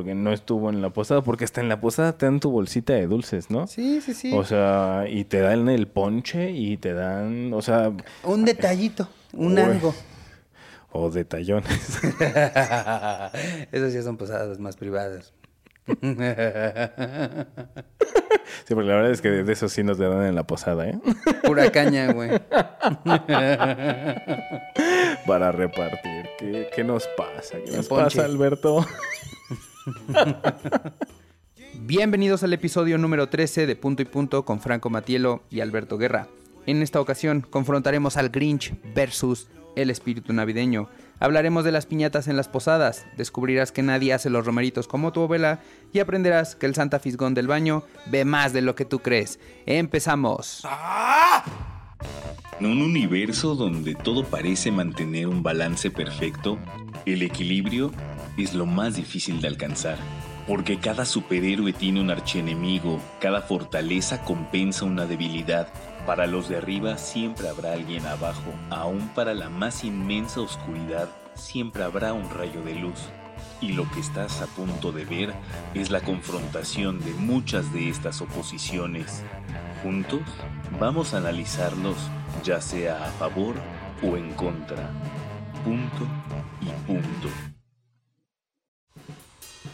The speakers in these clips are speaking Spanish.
porque no estuvo en la posada, porque hasta en la posada te dan tu bolsita de dulces, ¿no? Sí, sí, sí. O sea, y te dan el ponche y te dan, o sea, un detallito, un Uy. algo. o detallones. Esas ya son posadas más privadas. Sí, porque la verdad es que de esos sí nos te dan en la posada, ¿eh? Pura caña, güey. Para repartir. ¿Qué, qué nos pasa? ¿Qué El nos ponche. pasa, Alberto? Bienvenidos al episodio número 13 de Punto y Punto con Franco Matielo y Alberto Guerra. En esta ocasión confrontaremos al Grinch versus el espíritu navideño. Hablaremos de las piñatas en las posadas, descubrirás que nadie hace los romeritos como tu abuela y aprenderás que el Santa Fisgón del baño ve más de lo que tú crees. ¡Empezamos! En un universo donde todo parece mantener un balance perfecto, el equilibrio es lo más difícil de alcanzar. Porque cada superhéroe tiene un archienemigo, cada fortaleza compensa una debilidad. Para los de arriba siempre habrá alguien abajo, aún para la más inmensa oscuridad siempre habrá un rayo de luz. Y lo que estás a punto de ver es la confrontación de muchas de estas oposiciones. Juntos vamos a analizarlos ya sea a favor o en contra. Punto y punto.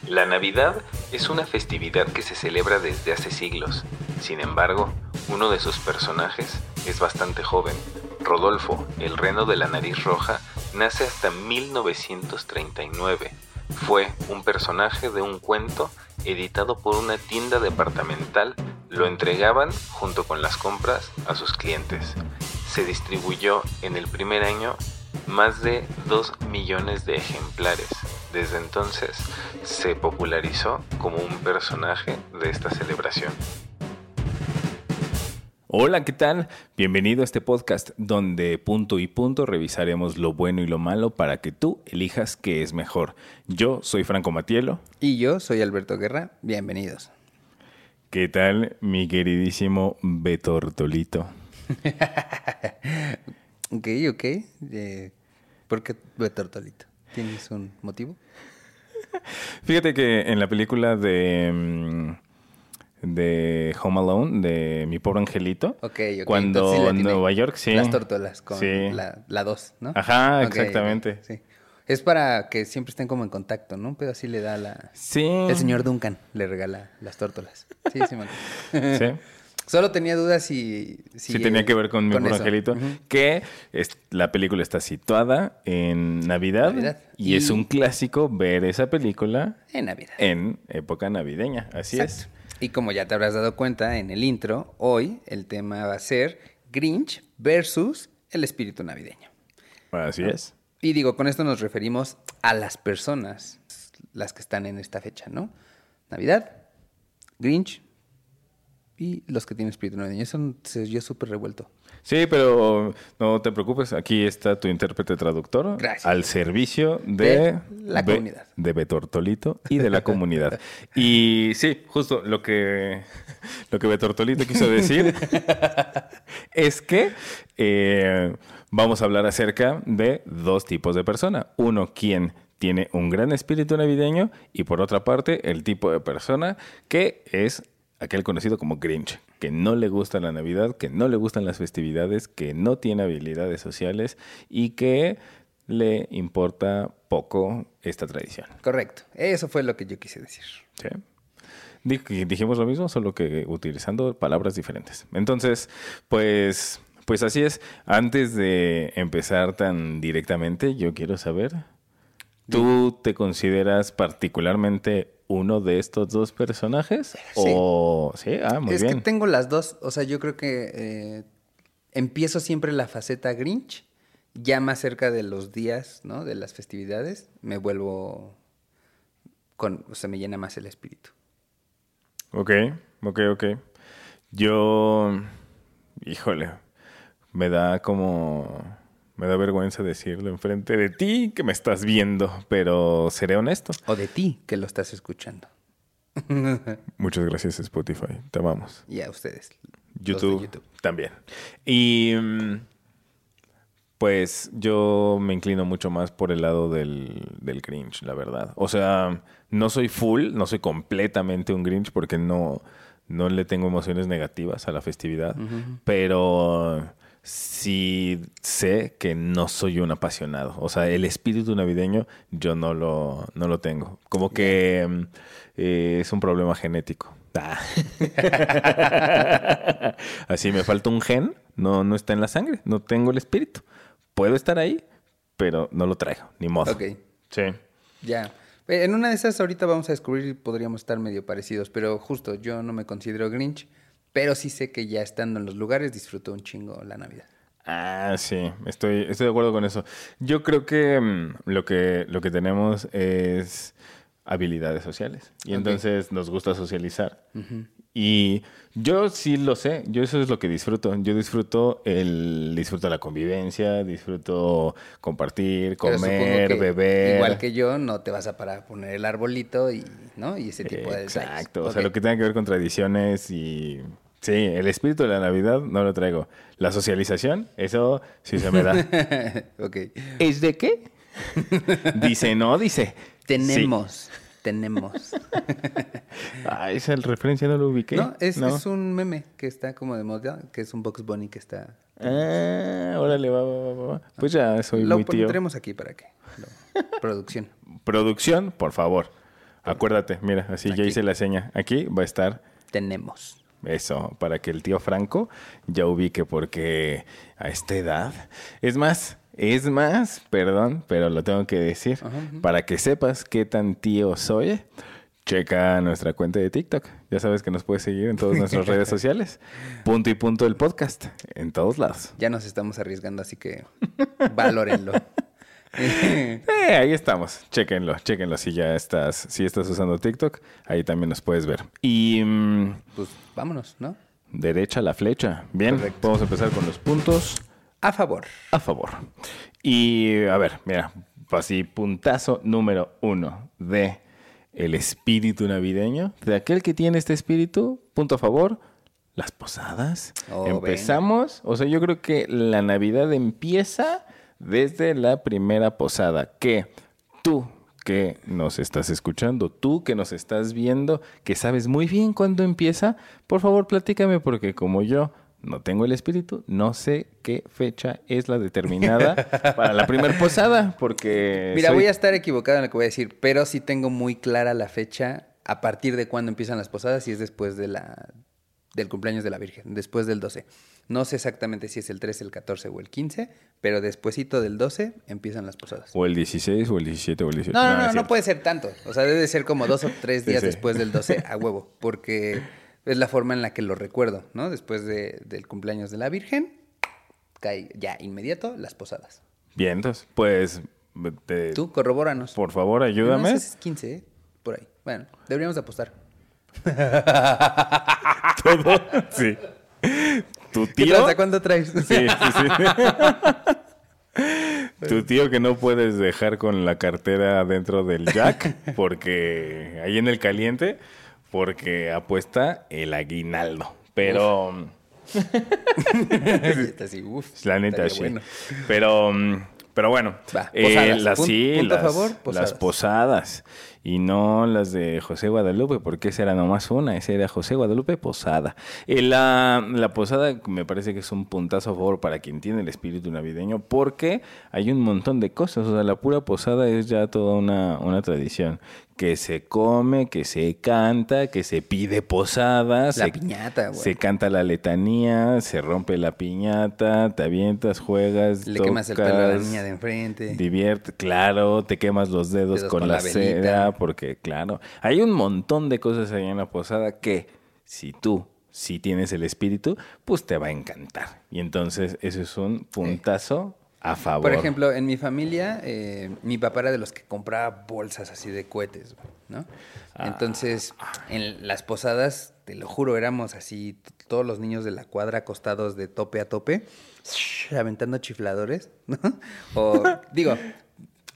La Navidad es una festividad que se celebra desde hace siglos. Sin embargo, uno de sus personajes es bastante joven. Rodolfo, el reno de la nariz roja, nace hasta 1939. Fue un personaje de un cuento editado por una tienda departamental. Lo entregaban junto con las compras a sus clientes. Se distribuyó en el primer año más de 2 millones de ejemplares. Desde entonces se popularizó como un personaje de esta celebración. Hola, ¿qué tal? Bienvenido a este podcast donde punto y punto revisaremos lo bueno y lo malo para que tú elijas qué es mejor. Yo soy Franco Matielo. Y yo soy Alberto Guerra, bienvenidos. ¿Qué tal, mi queridísimo Betortolito? Ok, ok. Eh, ¿Por qué Betortolito? ¿Tienes un motivo? Fíjate que en la película de, mm, de Home Alone, de Mi Pobre Angelito, Ok, ok. cuando sí en. Nueva York, sí. Las tortolas con Sí. la 2, ¿no? Ajá, exactamente. sí. Es para que siempre estén como en contacto, ¿no? Pero así le da la... Sí. El señor Duncan le regala las tórtolas. Sí, sí, me. Sí. Solo tenía dudas si... Si, Sí, tenía que ver con mi pobre angelito. Que es- la película está situada en Navidad. Navidad. Y, Y- es un clásico ver esa película En Navidad. en época navideña. Así Exacto. Y como ya te habrás dado cuenta en el intro, hoy el tema va a ser Grinch versus el espíritu navideño. Así es. Y digo, con esto nos referimos a las personas, las que están en esta fecha, ¿no? Navidad, Grinch y los que tienen espíritu navideño. Eso se oyó súper revuelto. Sí, pero no te preocupes. Aquí está tu intérprete traductor. Gracias. Al servicio de, De la Be- comunidad. De Betortolito y de la comunidad. Y sí, justo lo que, lo que Betortolito quiso decir es que eh, vamos a hablar acerca de dos tipos de persona. Uno, quien tiene un gran espíritu navideño y por otra parte, el tipo de persona que es aquel conocido como Grinch, que no le gusta la Navidad, que no le gustan las festividades, que no tiene habilidades sociales y que le importa poco esta tradición. Correcto. Eso fue lo que yo quise decir. ¿sí? Dijimos lo mismo, solo que utilizando palabras diferentes. Entonces, pues, pues así es. Antes de empezar tan directamente, yo quiero saber, ¿tú te consideras particularmente uno de estos dos personajes? O sí, ah, muy es bien. que tengo las dos. O sea, yo creo que eh, empiezo siempre la faceta Grinch. Ya más cerca de los días, ¿no? De las festividades, me vuelvo con, o sea, me llena más el espíritu. Ok, ok, ok. Yo, híjole, me da como, me da vergüenza decirlo enfrente de ti que me estás viendo, pero seré honesto. O de ti, que lo estás escuchando. Muchas gracias Spotify, te amamos. Y a ustedes. YouTube, YouTube. también. Y, mm, Pues yo me inclino mucho más por el lado del, del Grinch, la verdad. O sea, no soy full, no soy completamente un Grinch porque no, no le tengo emociones negativas a la festividad, pero sí sé que no soy un apasionado. O sea, el espíritu navideño yo no lo, no lo tengo. Como que mm, eh, es un problema genético. Ah. Así me falta un gen, no, no está en la sangre, no tengo el espíritu. Puedo estar ahí, pero no lo traigo, ni modo. Ok, Sí. ya. Eh, En una de esas ahorita vamos a descubrir podríamos estar medio parecidos, pero justo yo no me considero Grinch, pero sí sé que ya estando en los lugares disfruto un chingo la Navidad. Ah, sí, estoy, estoy de acuerdo con eso. Yo creo que mm, lo que lo que tenemos es habilidades sociales y entonces nos gusta socializar. Y yo sí lo sé, yo eso es lo que disfruto. Yo disfruto el disfruto la convivencia, disfruto compartir, comer, beber. Igual que yo, no te vas a parar a poner el arbolito y, ¿no? Y ese tipo de detalles. Exacto, o sea, lo que tenga que ver con tradiciones y... Sí, el espíritu de la Navidad no lo traigo. La socialización, eso sí se me da. ok. ¿Es de qué? dice, no, dice. Tenemos, tenemos. Ah, esa referencia no lo ubiqué. No, es, es un meme que está como de moda, que es un Box Bunny que está... Ah, órale, va, va, va, va. Pues ya soy Lo muy tío. pondremos aquí para que... lo- producción. Producción, por favor. Acuérdate, mira, así ya Aquí. hice la seña. Aquí va a estar Tenemos. Eso, para que el tío Franco ya ubique porque a esta edad... Es más, es más, perdón, pero lo tengo que decir. Para que sepas qué tan tío soy, checa nuestra cuenta de TikTok. Ya sabes que nos puedes seguir en todas nuestras redes sociales. Punto y punto el podcast, en todos lados. Ya nos estamos arriesgando, así que valórenlo. Eh, ahí estamos, chéquenlo, chéquenlo si ya estás, si estás usando TikTok, ahí también nos puedes ver. Y mm, pues vámonos, ¿no? derecha la flecha. Bien, Correcto. vamos a empezar con los puntos. A favor. a favor. Y a ver, mira, así puntazo número uno de el espíritu navideño, de aquel que tiene este espíritu, punto a favor, las posadas. Oh, Empezamos, o sea, yo creo que la Navidad empieza desde la primera posada, que tú que nos estás escuchando, tú que nos estás viendo, que sabes muy bien cuándo empieza, por favor platícame porque como yo no tengo el espíritu, no sé qué fecha es la determinada para la primer posada, porque Mira, soy- voy a estar equivocado en lo que voy a decir, pero sí tengo muy clara la fecha a partir de cuándo empiezan las posadas y es después de la del cumpleaños de la Virgen, después del 12. No sé exactamente si es el 13, el 14 o el 15, pero despuesito del 12 empiezan las posadas. o el 16 o el 17 o el 18. No, no, no, no cierto. puede ser tanto. O sea, debe ser como dos o tres días sí. después del 12 a huevo, porque es la forma en la que lo recuerdo, ¿no? Después de- del cumpleaños de la Virgen, cae ya inmediato las posadas. Bien, entonces, pues, te- Tú, corrobóranos. por favor, No ayúdame. si es 15, ¿eh? Por ahí. Bueno, deberíamos de apostar. Todo, sí. Tu ¿Qué tío... tranza? ¿Cuánto traes? Sí, sí, sí. Tu tío que no puedes dejar con la cartera dentro del jack, porque ahí en el caliente, porque apuesta el aguinaldo. Pero uf, la neta sí. bueno. Pero, pero bueno, Va, eh, posadas. las, sí, punto las, favor, las posadas. Posadas. Y no las de José Guadalupe, porque esa era nomás una, esa era José Guadalupe Posada. Eh, la, la posada me parece que es un puntazo a favor para quien tiene el espíritu navideño, porque hay un montón de cosas. O sea, la pura posada es ya toda una, una tradición. Que se come, que se canta, que se pide posada. La se, piñata, güey. Se canta la letanía, se rompe la piñata, te avientas, juegas, Le quemas el pelo a la niña de enfrente. Divierte, claro, te quemas los dedos, Dedos con, con la, la. Porque claro, hay un montón de cosas ahí en la posada que si tú si tienes el espíritu, pues te va a encantar. Y entonces eso es un puntazo a favor. Por ejemplo, en mi familia, eh, mi papá era de los que compraba bolsas así de cohetes, ¿no? Ah. Entonces, en las posadas, te lo juro, éramos así, todos los niños de la cuadra acostados de tope a tope, aventando chifladores, ¿no? O, digo,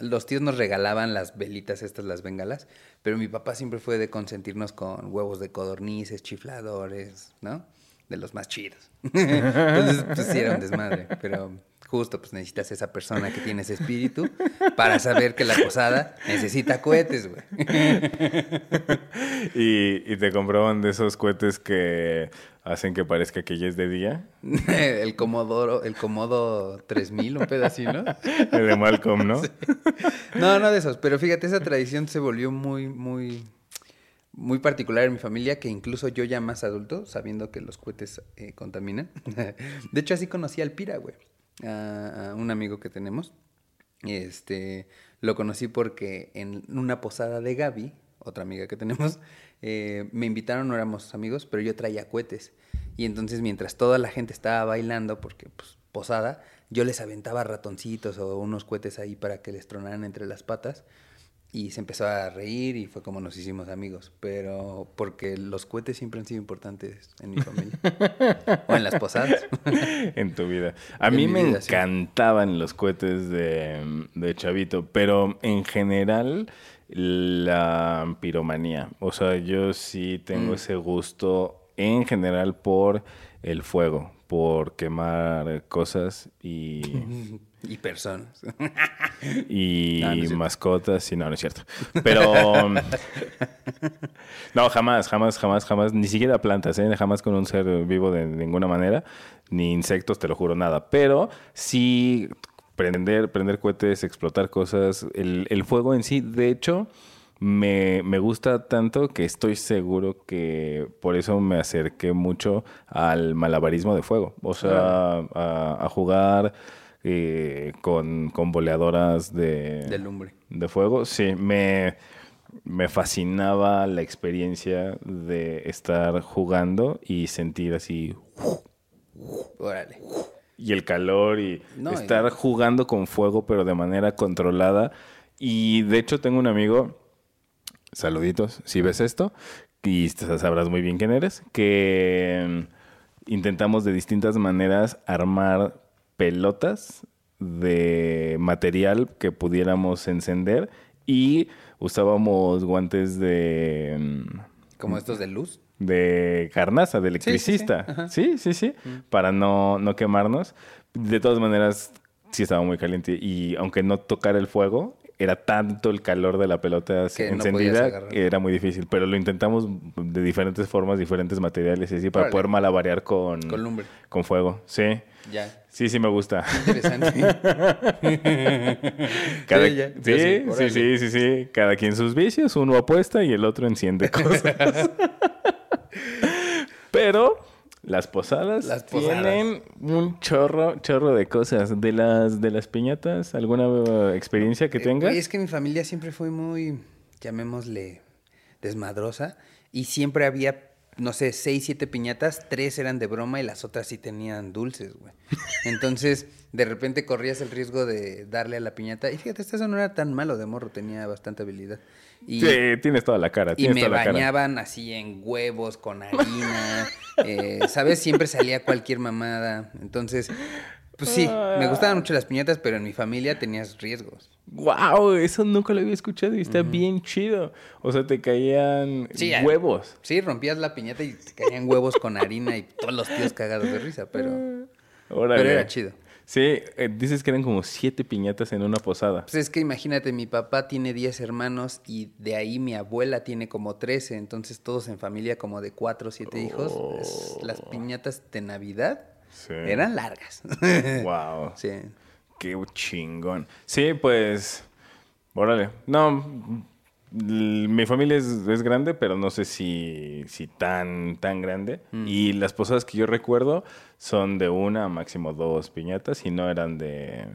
los tíos nos regalaban las velitas estas, las bengalas, pero mi papá siempre fue de consentirnos con huevos de codornices, chifladores, ¿no? De los más chidos. Entonces, pues sí era un desmadre, pero Justo, pues necesitas esa persona que tiene ese espíritu para saber que la posada necesita cohetes, güey. y, y te compraban de esos cohetes que hacen que parezca que ya es de día. el Comodoro, el Comodo 3000, un pedacito, ¿no? El de Malcolm, ¿no? No, no de esos, pero fíjate, esa tradición se volvió muy, muy, muy particular en mi familia, que incluso yo ya más adulto, sabiendo que los cohetes eh, contaminan. De hecho, así conocí al Pira, güey, a, a un amigo que tenemos. Este, lo conocí porque en una posada de Gaby, otra amiga que tenemos, eh, me invitaron, no éramos amigos, pero yo traía cohetes. Y entonces mientras toda la gente estaba bailando, porque pues posada, yo les aventaba ratoncitos o unos cohetes ahí para que les tronaran entre las patas. Y se empezó a reír y fue como nos hicimos amigos. Pero porque los cohetes siempre han sido importantes en mi familia. o en las posadas. en tu vida. A mí me vida, sí. encantaban los cohetes de, de chavito, pero en general la piromanía. O sea, yo sí tengo Mm. ese gusto en general por el fuego, por quemar cosas y, y personas. y No, no mascotas. Y no, no es cierto. Pero no, jamás, jamás, jamás, jamás. Ni siquiera plantas, ¿eh? Jamás con un ser vivo de ninguna manera. Ni insectos, te lo juro, nada. Pero sí prender, prender cohetes, explotar cosas. El, el fuego en sí, de hecho, me, me gusta tanto que estoy seguro que por eso me acerqué mucho al malabarismo de fuego. O sea, a, a jugar eh, con, con boleadoras de, De lumbre. de fuego. Sí, me, me fascinaba la experiencia de estar jugando y sentir así Órale. Y el calor y No, y- estar jugando con fuego pero de manera controlada. Y de hecho tengo un amigo, saluditos, si ves esto, y sabrás muy bien quién eres, que mm, intentamos de distintas maneras armar pelotas de material que pudiéramos encender y usábamos guantes de... mm, Como estos de luz. De carnaza, de sí, sí. electricista. Sí, sí, sí. Para no, no quemarnos. De todas maneras, sí estaba muy caliente. Y aunque no tocara el fuego, era tanto el calor de la pelota Que encendida que era muy difícil. Pero lo intentamos de diferentes formas, diferentes materiales y así, para poder malabarear con, Con lumbre. con fuego. Sí. Ya. Sí, sí me gusta. Interesante. Cada- Sí, ya. sí, sí, sí, sí. Cada quien sus vicios, uno apuesta y el otro enciende cosas. Pero las posadas, Las posadas. tienen un chorro, chorro de cosas. De las, de las piñatas, ¿alguna experiencia que Eh, tengas? es que mi familia siempre fue muy, llamémosle, desmadrosa. Y siempre había, no sé, seis, siete piñatas. Tres eran de broma y las otras sí tenían dulces, güey. Entonces, de repente corrías el riesgo de darle a la piñata. Y fíjate, esto no era tan malo de morro, tenía bastante habilidad. Y, Sí, tienes toda la cara. y me toda la cara. bañaban así en huevos, con harina. eh, ¿Sabes? Siempre salía cualquier mamada. Entonces, pues sí, me gustaban mucho las piñatas, pero en mi familia tenías riesgos. ¡Wow! Eso nunca lo había escuchado y está bien chido. O sea, te caían Sí, huevos. Sí, rompías la piñata y te caían huevos con harina y todos los tíos cagados de risa, pero, Órale. pero era chido. Sí, eh, dices que eran como siete piñatas en una posada. Pues es que imagínate, mi papá tiene 10 hermanos y de ahí mi abuela tiene como 13, entonces todos en familia como de 4 o 7 hijos. Es- Las piñatas de Navidad Sí. eran largas. Wow. sí. Qué chingón. Sí, pues. Órale. No. l- Mi familia es, es grande, pero no sé si, si tan, tan grande. Y las posadas que yo recuerdo son de una, máximo dos piñatas, y no eran de.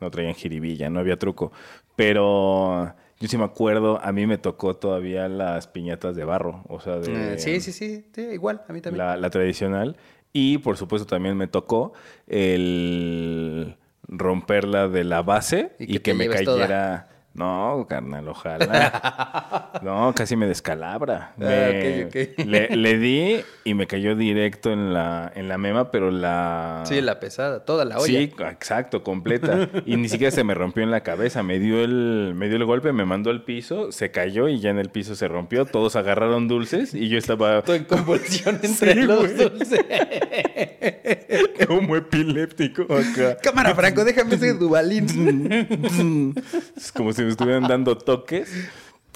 No traían jiribilla, no había truco. Pero yo sí me acuerdo, a mí me tocó todavía las piñatas de barro. O sea, de. Eh, sí, sí, sí, sí, igual, a mí también. La, la tradicional. Y por supuesto también me tocó el romperla de la base Y y que me cayera No, carnal, ojalá. No, casi me descalabra. Me- Ah, ok, ok. Le, le di y me cayó directo en la, en la mema, pero la... Sí, la pesada, toda la olla. Sí, exacto, completa. Y ni siquiera se me rompió en la cabeza. Me dio el, me dio el golpe, me mandó al piso, se cayó y ya en el piso se rompió. Todos agarraron dulces y yo estaba Todo en convulsión entre Sí, los dulces. como epiléptico acá. Cámara, Franco, déjame ese Dubalín. Es como si me estuvieran dando toques.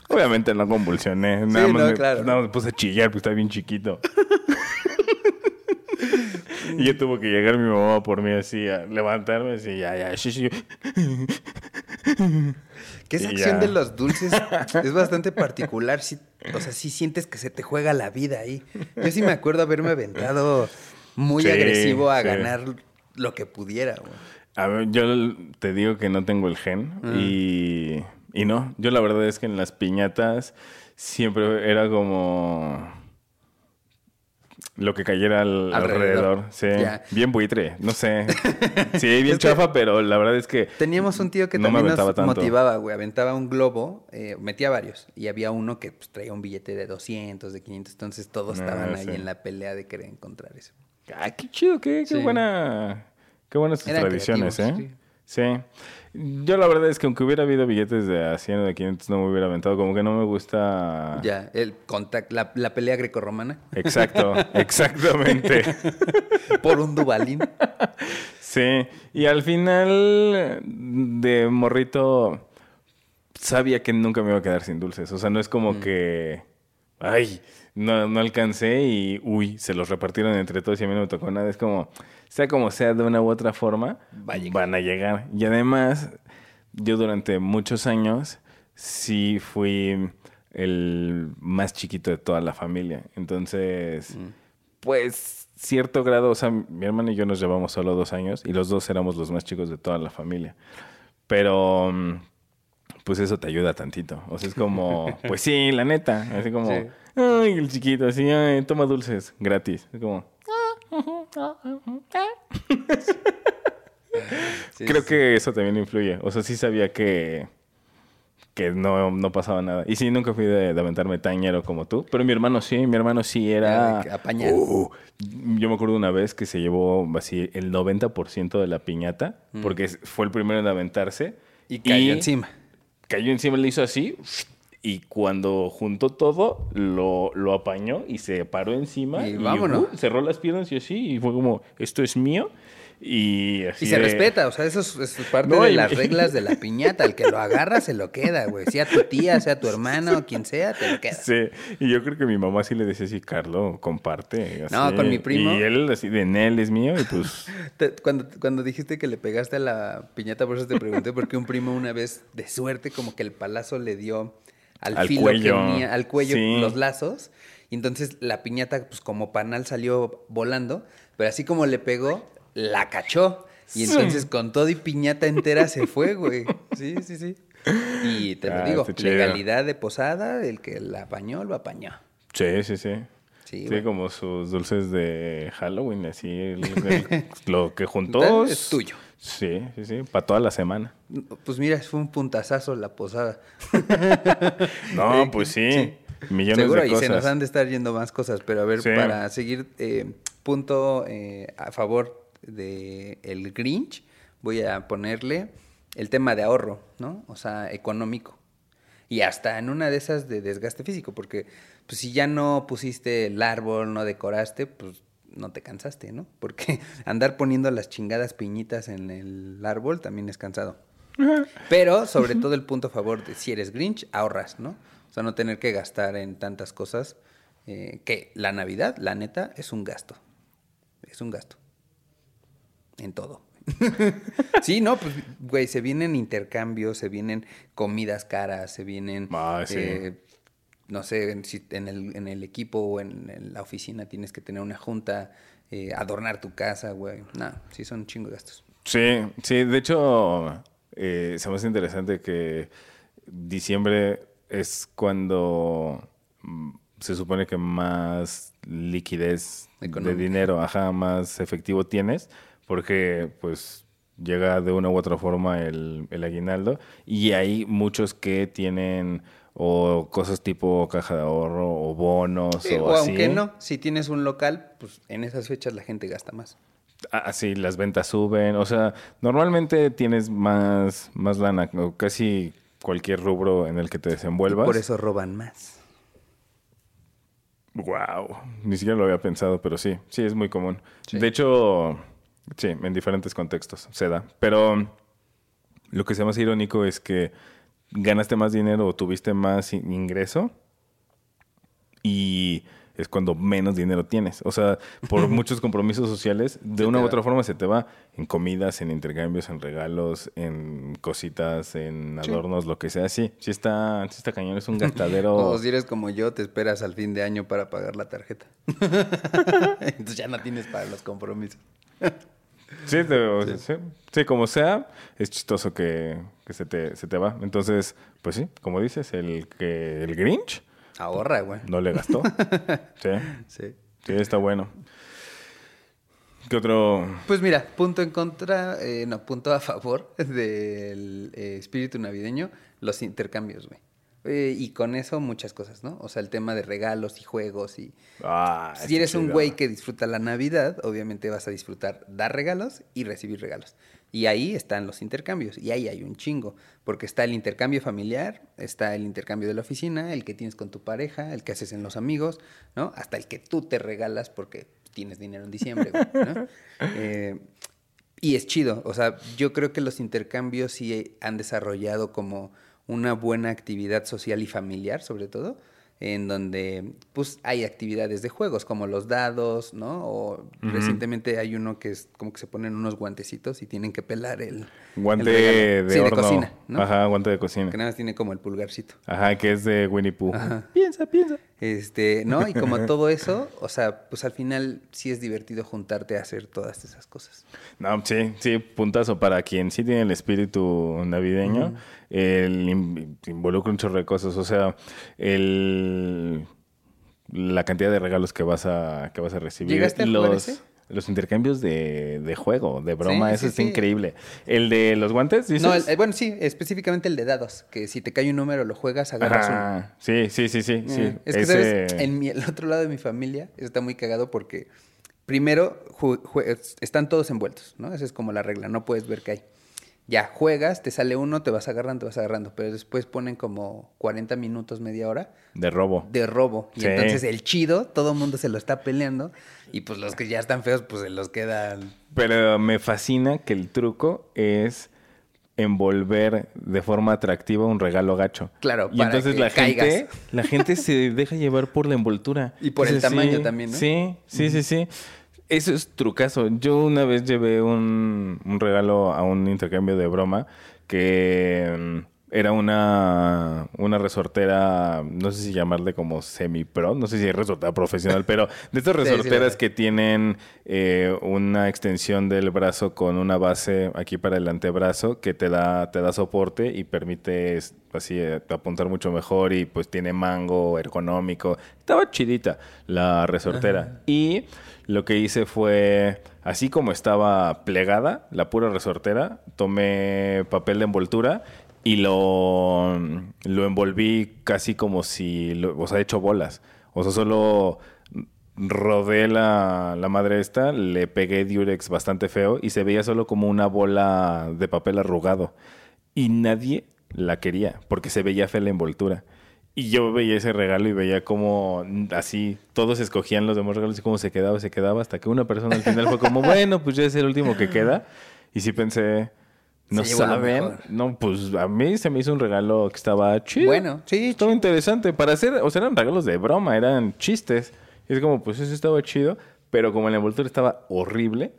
Obviamente no convulsioné. Nada, Sí, más, no, me, claro. nada más me puse a chillar porque estaba bien chiquito. y ya tuvo que llegar mi mamá por mí así, a levantarme así, ya, ya, sí, sí. Que esa Y acción ya. de los dulces es bastante particular. sí- o sea, sí sientes que se te juega la vida ahí. Yo sí me acuerdo haberme aventado muy Sí, agresivo a sí. ganar lo que pudiera. güey. A ver, yo te digo que no tengo el gen y, y no, yo la verdad es que en las piñatas siempre era como lo que cayera al- Alrededor. alrededor. Sí, bien buitre, no sé. Sí, bien chafa, pero la verdad es que Teníamos un tío que no también nos tanto. motivaba, güey. Aventaba un globo, eh, metía varios. Y había uno que pues, traía un billete de 200, de 500. Entonces todos Ah, estaban ahí sí. en la pelea de querer encontrar eso. Ah, qué chido, qué, qué Sí. buena. Qué buenas tus tradiciones, ¿eh? creativos, Sí. Yo la verdad es que aunque hubiera habido billetes de a 100 o de 500 no me hubiera aventado. Como que no me gusta... Ya, el contact, la, la pelea grecorromana Exacto, exactamente. por un Dubalín. Sí, y al final de morrito sabía que nunca me iba a quedar sin dulces. O sea, no es Mm. como que, ay, no, no alcancé y, uy, se los repartieron entre todos y a mí no me tocó nada. Es como, sea como sea, de una u otra forma, a van a llegar. Y además, yo durante muchos años sí fui el más chiquito de toda la familia. Entonces, Mm. pues cierto grado, o sea, mi hermano y yo nos llevamos solo dos años y los dos éramos los más chicos de toda la familia. Pero, mm, pues eso te ayuda tantito. O sea, es como, pues sí, la neta. Así como, Sí. ay, el chiquito, así, ay, toma dulces gratis. Es como, Sí, creo sí. que eso también influye. O sea, sí sabía que, que no, no pasaba nada. Y sí, nunca fui de, de aventarme tañero como tú. Pero mi hermano sí, mi hermano sí Era apañar. Uh, yo me acuerdo una vez que se llevó así el 90% de la piñata. Mm. Porque fue el primero en aventarse. Y cayó encima. Cayó encima, le hizo así. Y cuando juntó todo, lo, lo apañó y se paró encima. Y vámonos. uh, cerró las piernas y así. Y fue como, esto es mío. Y así Y se de- respeta, o sea, eso es, parte No, de y- las reglas de la piñata. El que lo agarra se lo queda, güey. Sea tu tía, sea tu hermano, quien sea, te lo queda. Sí, y yo creo que mi mamá sí le decía así, Carlo, comparte. No, con mi primo. Y él así de Nel es mío y pues... Cuando, cuando dijiste que le pegaste a la piñata, por eso te pregunté, porque un primo una vez, de suerte, como que el palazo le dio al, Al filo cuello. que unía, al cuello Sí. los lazos. Y entonces la piñata, pues como panal salió volando, pero así como le pegó, la cachó. Y entonces con todo y piñata entera se fue, güey. Sí, sí, sí. Y te lo Ah, digo, legalidad de posada, el que la apañó, lo apañó. Sí, sí, sí. Sí, como sus dulces de Halloween, así, el- el- lo que juntó. Es tuyo. Sí, sí, sí, para toda la semana. Pues mira, fue un puntazazo la posada. No, pues sí, sí. millones Seguro, de y se nos cosas. han de estar yendo más cosas, pero a ver, Sí. para seguir eh, punto eh, a favor de el Grinch, voy a ponerle el tema de ahorro, ¿no? O sea, económico. Y hasta en una de esas de desgaste físico, porque pues si ya no pusiste el árbol, no decoraste, pues no te cansaste, ¿no? Porque andar poniendo las chingadas piñitas en el árbol también es cansado. Pero sobre todo el punto a favor de si eres Grinch, ahorras, ¿no? O sea, no tener que gastar en tantas cosas. eh, que la Navidad, la neta, es un gasto. Es un gasto. En todo. sí, no, pues, güey, se vienen intercambios, se vienen comidas caras, se vienen. Ah, sí. eh, no sé, en, si en, el, en el equipo o en, en la oficina tienes que tener una junta, eh, adornar tu casa, güey. No, sí, son chingo gastos. Sí, sí, de hecho, eh, se me hace interesante que diciembre es cuando mm, se supone que más liquidez de dinero, ajá, más efectivo tienes, porque pues llega de una u otra forma el, el aguinaldo y hay muchos que tienen o cosas tipo caja de ahorro o bonos Sí, o, o así. aunque no, si tienes un local, pues en esas fechas la gente gasta más. Así las ventas suben, o sea, normalmente tienes más, más lana, o casi cualquier rubro en el que te desenvuelvas. Por eso roban más. Wow, ni siquiera lo había pensado, pero sí, sí, es muy común. Sí. De hecho, sí, en diferentes contextos se da. Pero lo que se más irónico es que ganaste más dinero o tuviste más in- ingreso y es cuando menos dinero tienes. O sea, por muchos compromisos sociales, de Se una u otra forma se te va en comidas, en intercambios, en regalos, en cositas, en Sí. adornos, lo que sea. Sí, sí está, sí está cañón, es un gastadero. O si eres como yo, te esperas al fin de año para pagar la tarjeta. Entonces ya no tienes para los compromisos. Sí, te- o- sí. Sí, como sea, es chistoso que, que se, te, se te va. Entonces, pues sí, como dices, el que el Grinch Ahorra, güey. no le gastó. sí, Sí. sí, está bueno. ¿Qué otro? Pues mira, punto en contra, eh, no, punto a favor del eh, espíritu navideño, los intercambios, güey. Eh, y con eso muchas cosas, ¿no? O sea, el tema de regalos y juegos y... Ah, Si eres un güey que disfruta la Navidad, obviamente vas a disfrutar dar regalos y recibir regalos. Y ahí están los intercambios, y ahí hay un chingo, porque está el intercambio familiar, está el intercambio de la oficina, el que tienes con tu pareja, el que haces en los amigos, ¿no? Hasta el que tú te regalas porque tienes dinero en diciembre, güey, ¿no? Eh, y es chido, o sea, yo creo que los intercambios sí han desarrollado como una buena actividad social y familiar, sobre todo, en donde pues hay actividades de juegos como los dados, ¿no? O recientemente hay uno que es como que se ponen unos guantecitos y tienen que pelar el Guante el de Sí, horno. de cocina, ¿no? Ajá, guante de cocina. Que nada más tiene como el pulgarcito. Ajá, que es de Winnie Pooh. Ajá. Piensa, piensa. Este, ¿no? Y como todo eso, o sea, pues al final sí es divertido juntarte a hacer todas esas cosas. No, sí, sí, puntazo. Para quien sí tiene el espíritu navideño, el in- involucra un chorro de cosas. O sea, el la cantidad de regalos que vas a, que vas a recibir. ¿Llegaste a jugar los, ese? Los intercambios de, de juego, de broma, Sí, eso sí, es sí. increíble. El de los guantes, dices. No, el- eh, bueno, sí, específicamente el de dados, que si te cae un número lo juegas, agarras uno. Sí, sí, sí, sí. sí. Eh, Es que, Ese- ¿sabes? En mi- el otro lado de mi familia está muy cagado porque primero están todos envueltos, ¿no? Esa es como la regla, no puedes ver qué hay. Ya juegas, te sale uno, te vas agarrando, te vas agarrando, pero después ponen como 40 minutos, media hora De robo. de robo. Y Sí. entonces el chido, todo el mundo se lo está peleando y pues los que ya están feos, pues se los quedan. Pero me fascina que el truco es envolver de forma atractiva un regalo gacho. Claro, y para entonces que la gente, la gente se deja llevar por la envoltura. Y por el tamaño sí, también, ¿no? Sí, sí, sí, sí. Eso es trucazo. Yo una vez llevé un, un regalo a un intercambio de broma que mm, era una, una resortera, no sé si llamarle como semi-pro, no sé si es resortera profesional, pero de estas Sí, sí, resorteras que tienen eh, una extensión del brazo con una base aquí para el antebrazo que te da, te da soporte y permite así eh, apuntar mucho mejor y pues tiene mango ergonómico. Estaba chidita la resortera. Y lo que hice fue, así como estaba plegada, la pura resortera, tomé papel de envoltura y lo, lo envolví casi como si, lo, o sea, hecho bolas. O sea, solo rodé la, la madre esta, le pegué Durex bastante feo y se veía solo como una bola de papel arrugado. Y nadie la quería porque se veía fea la envoltura. Y yo veía ese regalo y veía como así todos escogían los demás regalos y cómo se quedaba, se quedaba, hasta que una persona al final fue como, bueno, pues ya es el último que queda. Y sí pensé, no lo saben. No, pues a mí se me hizo un regalo que estaba chido. Bueno, sí, Estaba interesante. Para hacer, o sea, eran regalos de broma, eran chistes. Y es como, pues eso estaba chido, pero como la envoltura estaba horrible,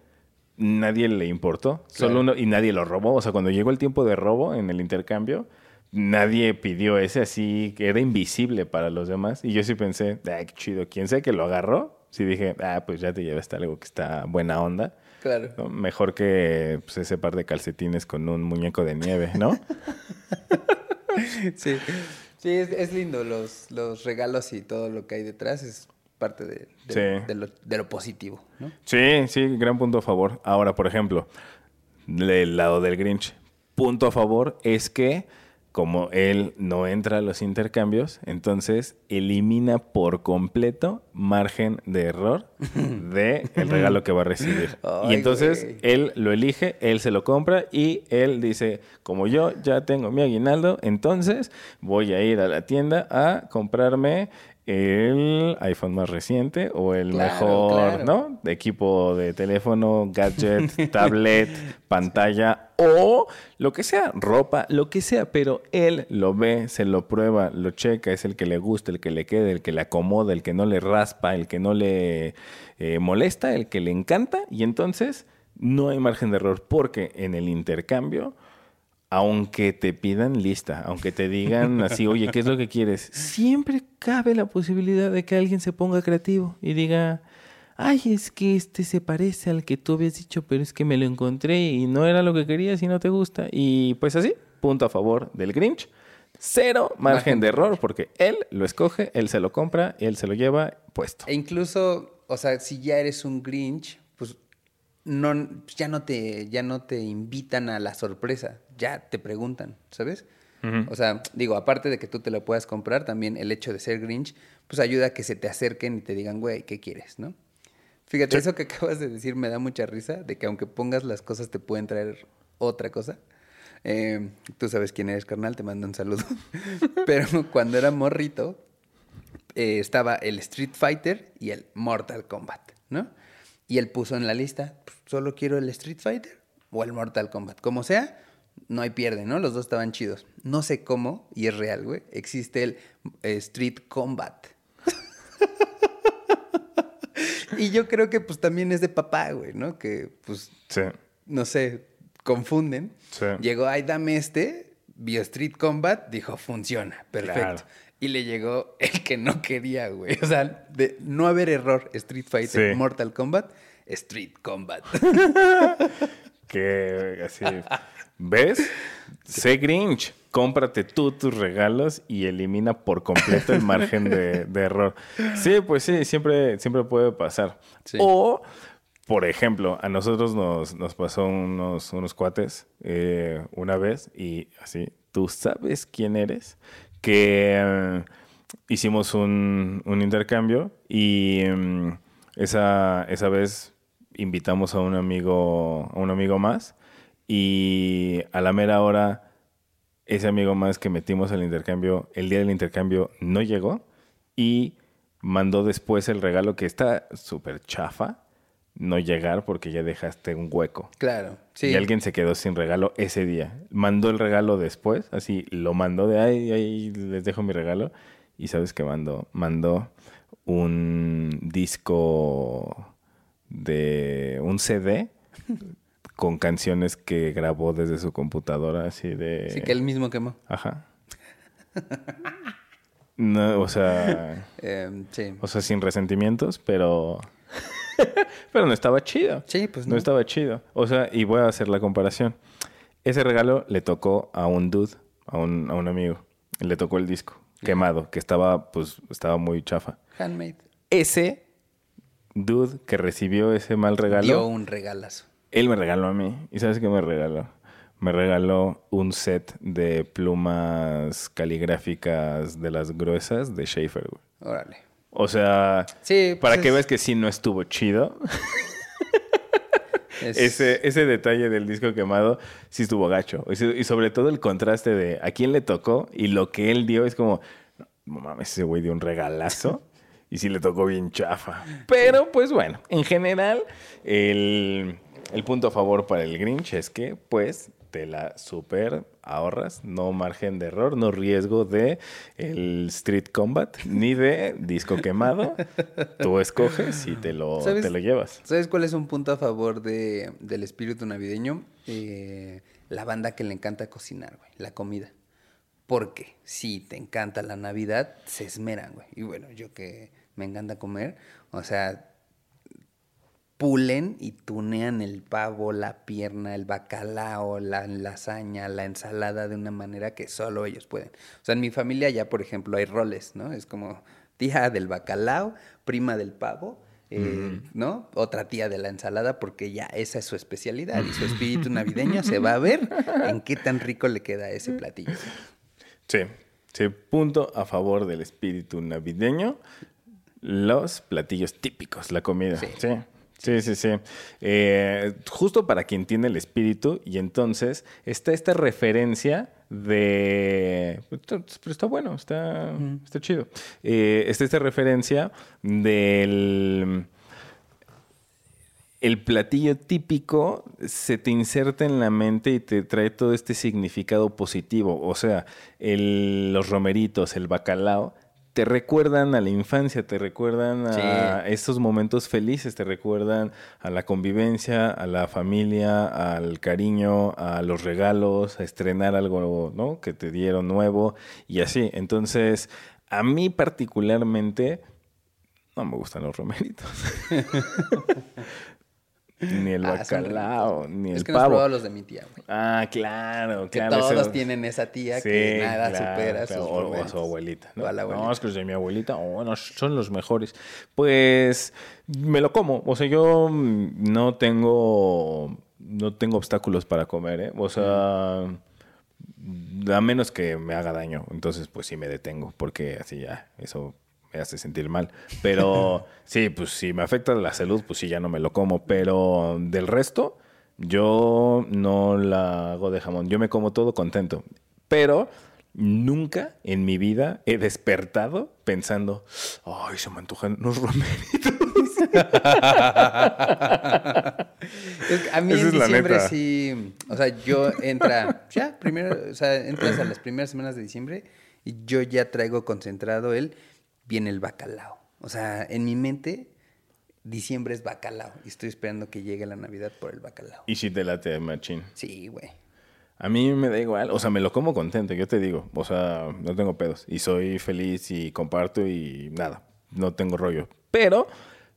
nadie le importó. Solo uno, y nadie lo robó. O sea, cuando llegó el tiempo de robo en el intercambio, nadie pidió ese así, que era invisible para los demás. Y yo sí pensé, ah, qué chido. Quien sea que lo agarró, sí dije, ah, pues ya te llevaste algo que está buena onda. Claro. ¿no? Mejor que pues, ese par de calcetines con un muñeco de nieve, ¿no? Sí, sí es, es lindo los, los regalos y todo lo que hay detrás es parte de, de- Sí. de lo, de lo positivo, ¿no? Sí, sí, gran punto a favor. Ahora, por ejemplo, del lado del Grinch. Punto a favor es que como él no entra a los intercambios, entonces elimina por completo margen de error de el regalo que va a recibir. y entonces güey. él lo elige, él se lo compra y él dice, como yo ya tengo mi aguinaldo, entonces voy a ir a la tienda a comprarme el iPhone más reciente o el Claro, mejor, claro. ¿no? De equipo de teléfono, gadget, tablet, pantalla o lo que sea, ropa, lo que sea, pero él lo ve, se lo prueba, lo checa, es el que le gusta, el que le queda, el que le acomoda, el que no le raspa, el que no le eh, molesta, el que le encanta y entonces no hay margen de error porque en el intercambio aunque te pidan lista, aunque te digan así, oye, ¿qué es lo que quieres? Siempre cabe la posibilidad de que alguien se ponga creativo y diga, ay, es que este se parece al que tú habías dicho, pero es que me lo encontré y no era lo que querías y no te gusta. Y pues así, punto a favor del Grinch. Cero margen de error porque él lo escoge, él se lo compra, él se lo lleva puesto. E incluso, o sea, si ya eres un Grinch, no, ya no te, ya no te invitan a la sorpresa, ya te preguntan, ¿sabes? O sea, digo, aparte de que tú te lo puedas comprar, también el hecho de ser Grinch, pues ayuda a que se te acerquen y te digan, güey, ¿qué quieres, no? Fíjate, eso que acabas de decir me da mucha risa, de que aunque pongas las cosas te pueden traer otra cosa. Eh, tú sabes quién eres, carnal, te mando un saludo. Pero cuando era morrito, eh, estaba el Street Fighter y el Mortal Kombat, ¿no? Y él puso en la lista, pues, solo quiero el Street Fighter o el Mortal Kombat. Como sea, no hay pierde, ¿no? Los dos estaban chidos. No sé cómo, y es real, güey, existe el eh, Street Combat. y yo creo que pues también es de papá, güey, ¿no? Que pues, Sí. no sé, confunden. Sí. Llegó, ay, dame este, vio Street Combat, dijo, funciona, perfecto. Claro. Y le llegó el que no quería, güey. O sea, de no haber error, Street Fighter, Sí. Mortal Kombat, Street Combat. Que así. ¿Ves? Sé Grinch. Cómprate tú tus regalos y elimina por completo el margen de, de error. Sí, pues sí, siempre, siempre puede pasar. Sí. O, por ejemplo, a nosotros nos, nos pasó unos, unos cuates eh, una vez y así, tú sabes quién eres, que eh, hicimos un, un intercambio y mm, esa, esa vez invitamos a un amigo, a un amigo más y a la mera hora ese amigo más que metimos al intercambio, el día del intercambio no llegó y mandó después el regalo que está súper chafa, no llegar porque ya dejaste un hueco. Claro, sí. Y alguien se quedó sin regalo ese día. Mandó el regalo después, así lo mandó de ahí, ahí les dejo mi regalo. Y sabes qué mandó? Mandó un disco de un CD con canciones que grabó desde su computadora, así de. Sí, que él mismo quemó. Ajá. No, o sea, Eh, sí. o sea, sin resentimientos, pero. pero no estaba chido. Sí, pues no. no. estaba chido. O sea, y voy a hacer la comparación. Ese regalo le tocó a un dude, a un, a un amigo. Le tocó el disco quemado, que estaba, pues, estaba muy chafa. Handmade. Ese dude que recibió ese mal regalo, Dio un regalazo. él me regaló a mí. ¿Y sabes qué me regaló? Me regaló un set de plumas caligráficas de las gruesas de Schaefer, güey. Órale. O sea, Sí, para pues que es- veas que sí no estuvo chido. Es- Ese, ese detalle del disco quemado sí estuvo gacho. Y sobre todo el contraste de a quién le tocó y lo que él dio es como, no mames, ese güey dio un regalazo y sí le tocó bien chafa. Pero pues bueno, en general, el, el punto a favor para el Grinch es que pues te la super ahorras, no margen de error, no riesgo de el Street Combat ni de disco quemado. Tú escoges y te lo, te lo llevas. ¿Sabes cuál es un punto a favor de, del espíritu navideño? Eh, la banda que le encanta cocinar, güey, la comida. Porque si te encanta la Navidad, se esmeran, güey. Y bueno, yo que me encanta comer, o sea, pulen y tunean el pavo, la pierna, el bacalao, la lasaña, la ensalada de una manera que solo ellos pueden. O sea, en mi familia ya, por ejemplo, hay roles, ¿no? Es como tía del bacalao, prima del pavo eh, ¿no? Otra tía de la ensalada, porque ya esa es su especialidad y su espíritu navideño se va a ver en qué tan rico le queda ese platillo. Sí, sí, punto a favor del espíritu navideño. Los platillos típicos, la comida. Sí. Sí, sí, sí. Eh, justo para quien tiene el espíritu, y entonces está esta referencia de... Pero está bueno, está, está chido. Eh, está esta referencia del... El platillo típico se te inserta en la mente y te trae todo este significado positivo. O sea, los romeritos, el bacalao, te recuerdan a la infancia, te recuerdan a esos momentos felices, te recuerdan a la convivencia, a la familia, al cariño, a los regalos, a estrenar algo ¿no? que te dieron nuevo y así. Entonces, a mí particularmente no me gustan los romeritos. Ni el ah, bacalao, ni el es que pavo. No has probado los de mi tía, güey. Ah, claro, que claro. Todos tienen esa tía que nada supera a sus o, a su abuelita. ¿no? no, es que los de mi abuelita, oh, bueno, son los mejores. Pues me lo como. O sea, yo no tengo, no tengo obstáculos para comer, ¿eh? O sea, a menos que me haga daño. Entonces, pues sí me detengo, porque así ya, eso me hace sentir mal. Pero sí, pues si me afecta la salud, pues sí, ya no me lo como. Pero del resto, yo no la hago de jamón. Yo me como todo contento. Pero nunca en mi vida he despertado pensando, ay, se me antojan unos romeritos. a mí en diciembre sí, o sea, yo entra, ya, primero, o sea, entras a las primeras semanas de diciembre y yo ya traigo concentrado el viene el bacalao. O sea, en mi mente, diciembre es bacalao. Y estoy esperando que llegue la Navidad por el bacalao. ¿Y si te late, machín? Sí, güey. A mí me da igual, o sea, me lo como contento, yo te digo, o sea, no tengo pedos y soy feliz y comparto y nada, no tengo rollo, pero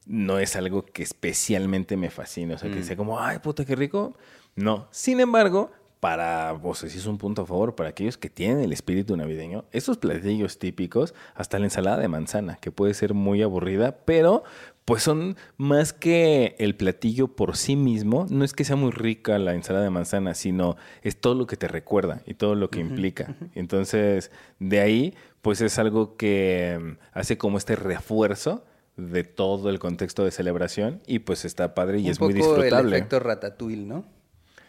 no es algo que especialmente me fascine, o sea, que sea mm. como, ay, puta, qué rico, no. Sin embargo, para, vos si es un punto a favor, para aquellos que tienen el espíritu navideño, esos platillos típicos, hasta la ensalada de manzana, que puede ser muy aburrida, pero pues son más que el platillo por sí mismo, no es que sea muy rica la ensalada de manzana, sino es todo lo que te recuerda y todo lo que implica. Entonces, de ahí, pues es algo que mm, hace como este refuerzo de todo el contexto de celebración y pues está padre y es muy disfrutable. El efecto ratatouille, ¿no?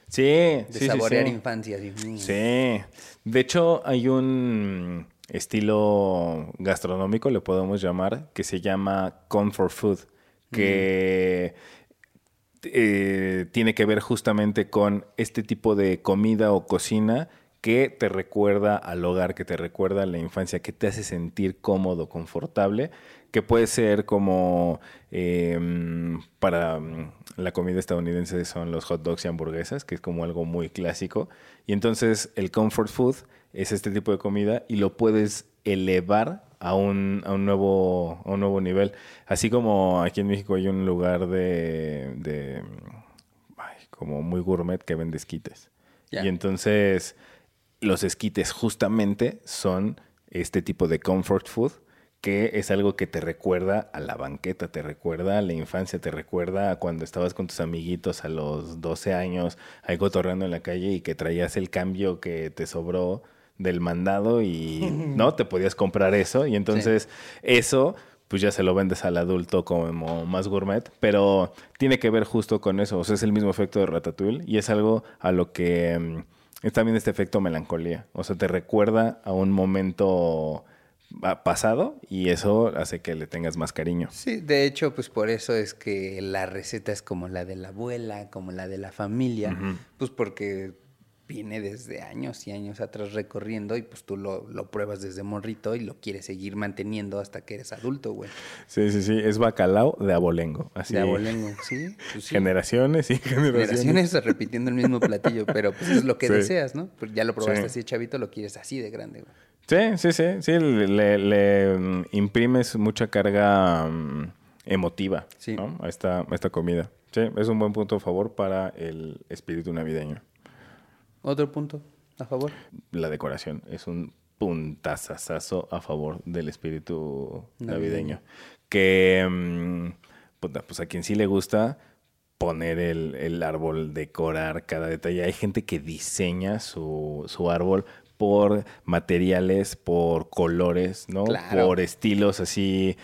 Sí, de sí, saborear sí, infancia. Sí. De hecho, hay un estilo gastronómico, le podemos llamar, que se llama comfort food, que eh, tiene que ver justamente con este tipo de comida o cocina que te recuerda al hogar, que te recuerda a la infancia, que te hace sentir cómodo, confortable, que puede ser como em, para mm, la comida estadounidense son los hot dogs y hamburguesas, que es como algo muy clásico. Y entonces el comfort food es este tipo de comida y lo puedes elevar a un, a un, nuevo, a un nuevo nivel. Así como aquí en México hay un lugar de, de como muy gourmet que vende esquites. Y entonces los esquites justamente son este tipo de comfort food que es algo que te recuerda a la banqueta, te recuerda a la infancia, te recuerda a cuando estabas con tus amiguitos a los 12 años, ahí cotorreando en la calle y que traías el cambio que te sobró del mandado y no te podías comprar eso y entonces eso pues ya se lo vendes al adulto como más gourmet, pero tiene que ver justo con eso, o sea, es el mismo efecto de Ratatouille y es algo a lo que mm, es también este efecto melancolía, o sea, te recuerda a un momento pasado y eso hace que le tengas más cariño. Sí, de hecho, pues por eso es que la receta es como la de la abuela, como la de la familia, pues porque viene desde años y años atrás recorriendo y pues tú lo, lo, pruebas desde morrito y lo quieres seguir manteniendo hasta que eres adulto, güey. Sí, sí, sí, es bacalao de abolengo. Así. De abolengo, sí, pues Generaciones y generaciones. Generaciones repitiendo el mismo platillo, pero pues es lo que deseas, ¿no? Pues ya lo probaste así, chavito, lo quieres así de grande, güey. Sí, sí, sí, sí, le, mm, imprimes mucha carga mm, emotiva a, esta, esta comida. Sí, es un buen punto a favor para el espíritu navideño. ¿Otro punto a favor? La decoración es un puntazazazo a favor del espíritu navideño. Que, mm, pues a quien sí le gusta poner el, el árbol, decorar cada detalle. Hay gente que diseña su, su árbol por materiales, por colores, ¿no? Claro. Por estilos así.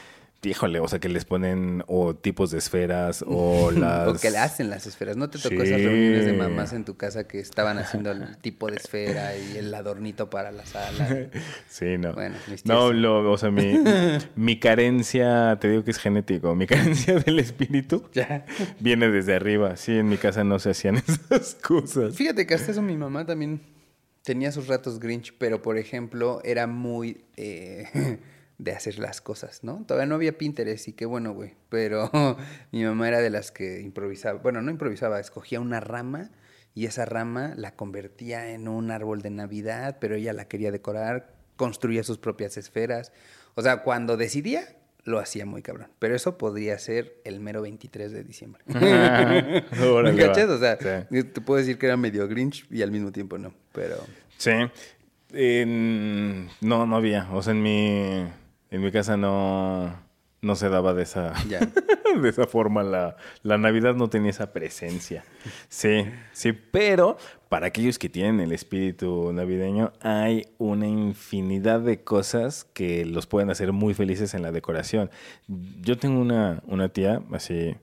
Híjole, o sea, que les ponen o tipos de esferas o las... O que le hacen las esferas. ¿No te tocó esas reuniones de mamás en tu casa que estaban haciendo el tipo de esfera y el adornito para la sala? Sí, no. Bueno, no, lo, o sea, mi, mi carencia, te digo que es genético, mi carencia del espíritu Ya. viene desde arriba. Sí, en mi casa no se hacían esas cosas. Fíjate que hasta eso mi mamá también tenía sus ratos Grinch, pero por ejemplo era muy eh, de hacer las cosas, ¿no? Todavía no había Pinterest y qué bueno, güey. Pero mi mamá era de las que improvisaba, bueno, no improvisaba, escogía una rama y esa rama la convertía en un árbol de Navidad, pero ella la quería decorar, construía sus propias esferas. O sea, cuando decidía, lo hacía muy cabrón. Pero eso podría ser el mero 23 de diciembre. ¿Me cachas? O sea, Sí. te puedo decir que era medio Grinch y al mismo tiempo no, pero... Sí. No, no había. O sea, en mi, en mi casa no, no se daba de esa, Ya. de esa forma. La, la Navidad no tenía esa presencia. Sí, sí. Pero para aquellos que tienen el espíritu navideño, hay una infinidad de cosas que los pueden hacer muy felices en la decoración. Yo tengo una, una tía, así,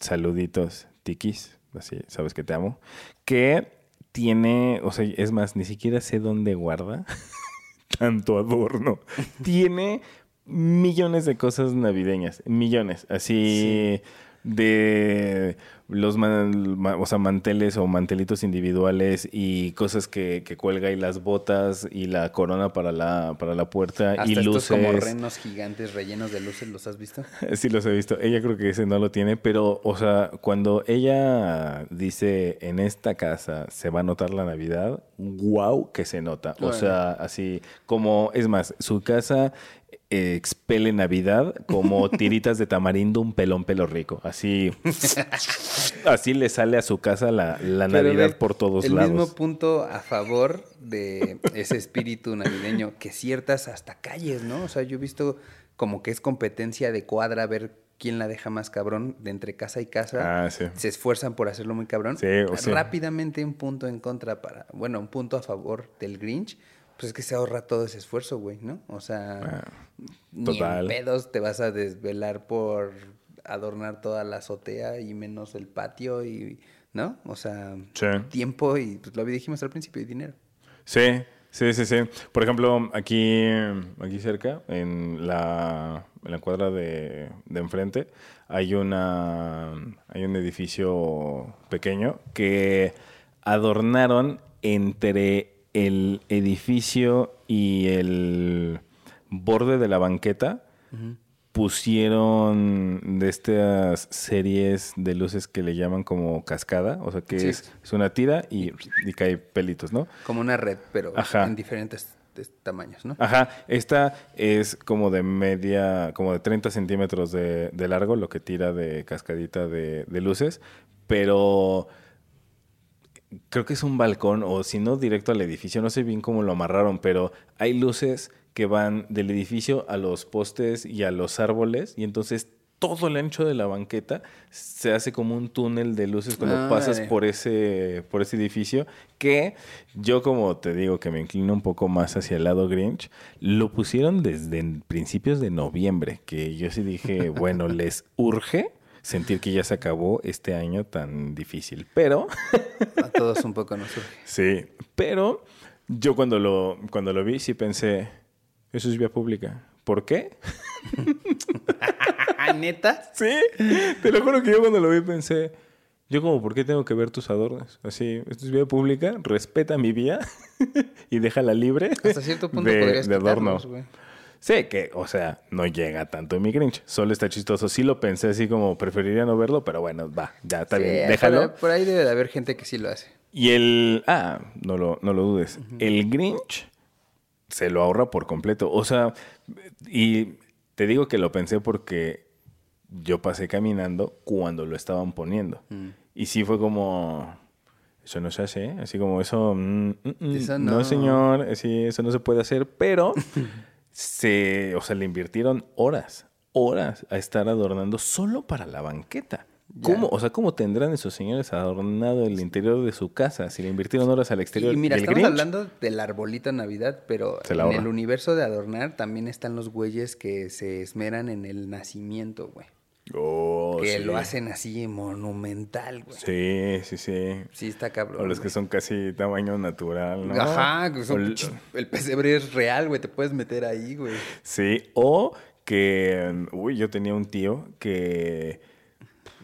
saluditos, tiquis, así, sabes que te amo, que tiene, o sea, es más, ni siquiera sé dónde guarda tanto adorno. tiene millones de cosas navideñas, millones, así de los man- ma- o sea, manteles o mantelitos individuales y cosas que, que cuelga y las botas y la corona para la, para la puerta Hasta y estos luces. como renos gigantes rellenos de luces, ¿los has visto? Sí, los he visto. Ella creo que ese no lo tiene, pero, o sea, cuando ella dice en esta casa se va a notar la Navidad, wow, que se nota. O sea, así como, es más, su casa expele Navidad como tiritas de tamarindo, un pelón pelo rico. Así, así le sale a su casa la, la Navidad ve, por todos el lados. mismo punto a favor de ese espíritu navideño, que ciertas hasta calles, ¿no? O sea, yo he visto como que es competencia de cuadra, ver quién la deja más cabrón de entre casa y casa. Ah, sí. Se esfuerzan por hacerlo muy cabrón. Sí, o sí. Rápidamente un punto en contra para, bueno, un punto a favor del Grinch. Pues es que se ahorra todo ese esfuerzo, güey, ¿no? O sea, Ah, ni en pedos te vas a desvelar por adornar toda la azotea y menos el patio y, ¿no? O sea, Sí. tiempo y pues lo dijimos al principio y dinero. Sí, sí, sí, sí. Por ejemplo, aquí, aquí cerca, en la, en la cuadra de, de enfrente, hay una hay un edificio pequeño que adornaron entre el edificio y el borde de la banqueta. Pusieron de estas series de luces que le llaman como cascada, o sea que Sí. es, es una tira y, y cae pelitos, ¿no? Como una red, pero Ajá. en diferentes es- tamaños, ¿no? Ajá, esta es como de media, como de 30 centímetros de, de largo, lo que tira de cascadita de, de luces, pero creo que es un balcón o si no directo al edificio, no sé bien cómo lo amarraron, pero hay luces que van del edificio a los postes y a los árboles y entonces todo el ancho de la banqueta se hace como un túnel de luces cuando Ah, pasas por ese por ese edificio que yo como te digo que me inclino un poco más hacia el lado Grinch, lo pusieron desde principios de noviembre, que yo sí dije, bueno, les urge sentir que ya se acabó este año tan difícil, pero A todos un poco nos surge. Sí, pero yo cuando lo, cuando lo vi sí pensé, eso es vía pública. ¿Por qué? ¿Neta? Sí, te lo juro que yo cuando lo vi pensé, yo como, ¿por qué tengo que ver tus adornos? Así, esto es vía pública, respeta mi vía y déjala libre Hasta cierto punto de, podrías de adorno. quitarlos, Sí, que, o sea, no llega tanto en mi Grinch. Solo está chistoso. Sí lo pensé así como, preferiría no verlo, pero bueno, va, ya está Sí, bien, déjalo. Por, ahí debe de haber gente que sí lo hace. Y el. Ah, no lo, no lo dudes. El Grinch se lo ahorra por completo. O sea, y te digo que lo pensé porque yo pasé caminando cuando lo estaban poniendo. Mm. Y sí fue como. Eso no se hace, ¿eh? Así como eso. mm, mm, Eso no. no. señor. Sí, eso no se puede hacer. Pero se. O sea, le invirtieron horas. horas a estar adornando solo para la banqueta. ¿Cómo? O sea, ¿cómo tendrán esos señores adornado el interior de su casa si le invirtieron horas al exterior? Y mira, estamos Grinch? hablando del arbolito de Navidad, pero en el universo de adornar también están los güeyes que se esmeran en el nacimiento, güey. Oh, que sí. lo hacen así monumental, güey. Sí, sí, sí. Sí, está cabrón. O los que son casi tamaño natural, ¿no? Ajá, que son el- el pesebre es real, güey. Te puedes meter ahí, güey. Sí, o que, uy, yo tenía un tío que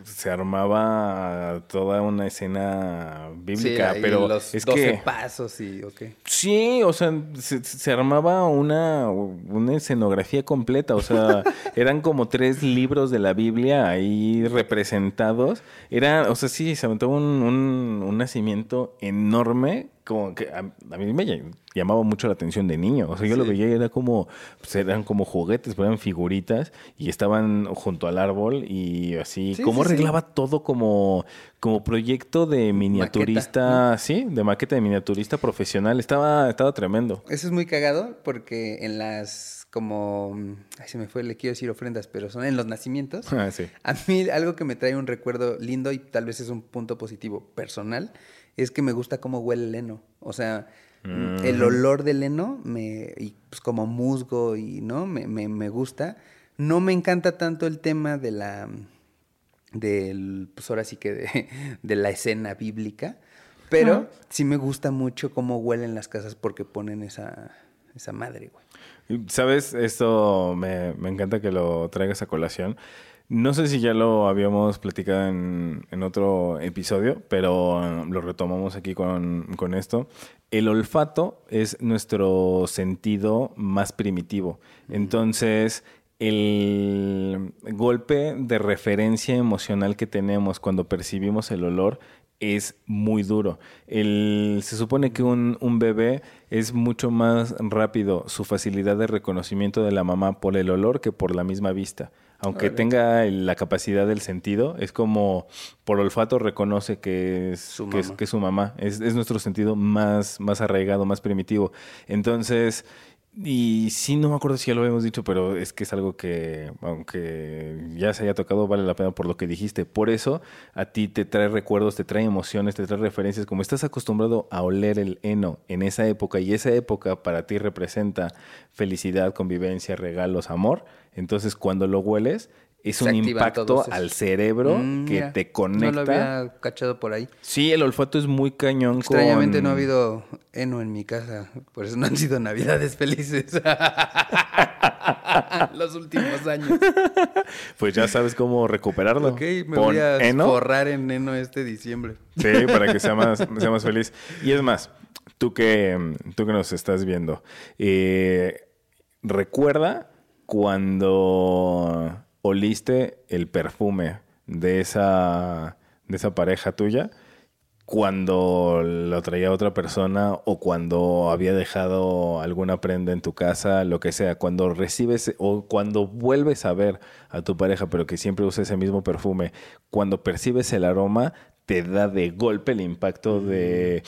se armaba toda una escena bíblica, Sí, pero los es 12 que pasos y, ok. sí, o sea, se, se armaba una, una escenografía completa, o sea, eran como tres libros de la Biblia ahí representados, era, o sea, sí, se aventó un, un, un nacimiento enorme, como que a, a mí me ll- llamaba mucho la atención de niño, o sea, yo lo Sí. veía y era como, pues eran como juguetes, eran figuritas y estaban junto al árbol y así, Sí, cómo sí, arreglaba todo como, como proyecto de miniaturista, sí, de maqueta de miniaturista profesional, estaba, estaba tremendo. Eso es muy cagado porque en las, como, ay, se me fue, le quiero decir ofrendas, pero son en los nacimientos. Ah, sí. A mí algo que me trae un recuerdo lindo y tal vez es un punto positivo personal es que me gusta cómo huele el heno. O sea, el olor del heno me, y pues como musgo y no me, me, me gusta. No me encanta tanto el tema de la del pues ahora sí que de, de la escena bíblica, pero sí me gusta mucho cómo huelen las casas porque ponen esa esa madre, güey. ¿Sabes? Esto me, me encanta que lo traigas a colación. No sé si ya lo habíamos platicado en, en otro episodio, pero eh, lo retomamos aquí con, con esto. El olfato es nuestro sentido más primitivo. Entonces, el golpe de referencia emocional que tenemos cuando percibimos el olor es muy duro. El- se supone que un, un bebé es mucho más rápido su facilidad de reconocimiento de la mamá por el olor que por la misma vista. Aunque Órale. tenga la capacidad del sentido, es como por olfato reconoce que es Su que es, mamá. que es su mamá. Es, es nuestro sentido más, más arraigado, más primitivo. Entonces, y sí, no me acuerdo si ya lo habíamos dicho, pero es que es algo que, aunque ya se haya tocado, vale la pena por lo que dijiste. Por eso a ti te trae recuerdos, te trae emociones, te trae referencias. Como estás acostumbrado a oler el heno en esa época y esa época para ti representa felicidad, convivencia, regalos, amor, entonces cuando lo hueles es Se un impacto al cerebro Mm, que te No conecta. lo había cachado por ahí. Sí, el olfato es muy cañón. Extrañamente con- no ha habido heno en mi casa, por eso no han sido navidades felices los últimos años. Pues ya sabes cómo recuperarlo. Ok, me Pon voy a heno. forrar en heno este diciembre. Sí, para que sea más, sea más feliz. Y es más, tú que, tú que nos estás viendo, eh, recuerda cuando oliste el perfume de esa, de esa pareja tuya, cuando lo traía otra persona o cuando había dejado alguna prenda en tu casa, lo que sea, cuando recibes o cuando vuelves a ver a tu pareja, pero que siempre usa ese mismo perfume, cuando percibes el aroma, te da de golpe el impacto de,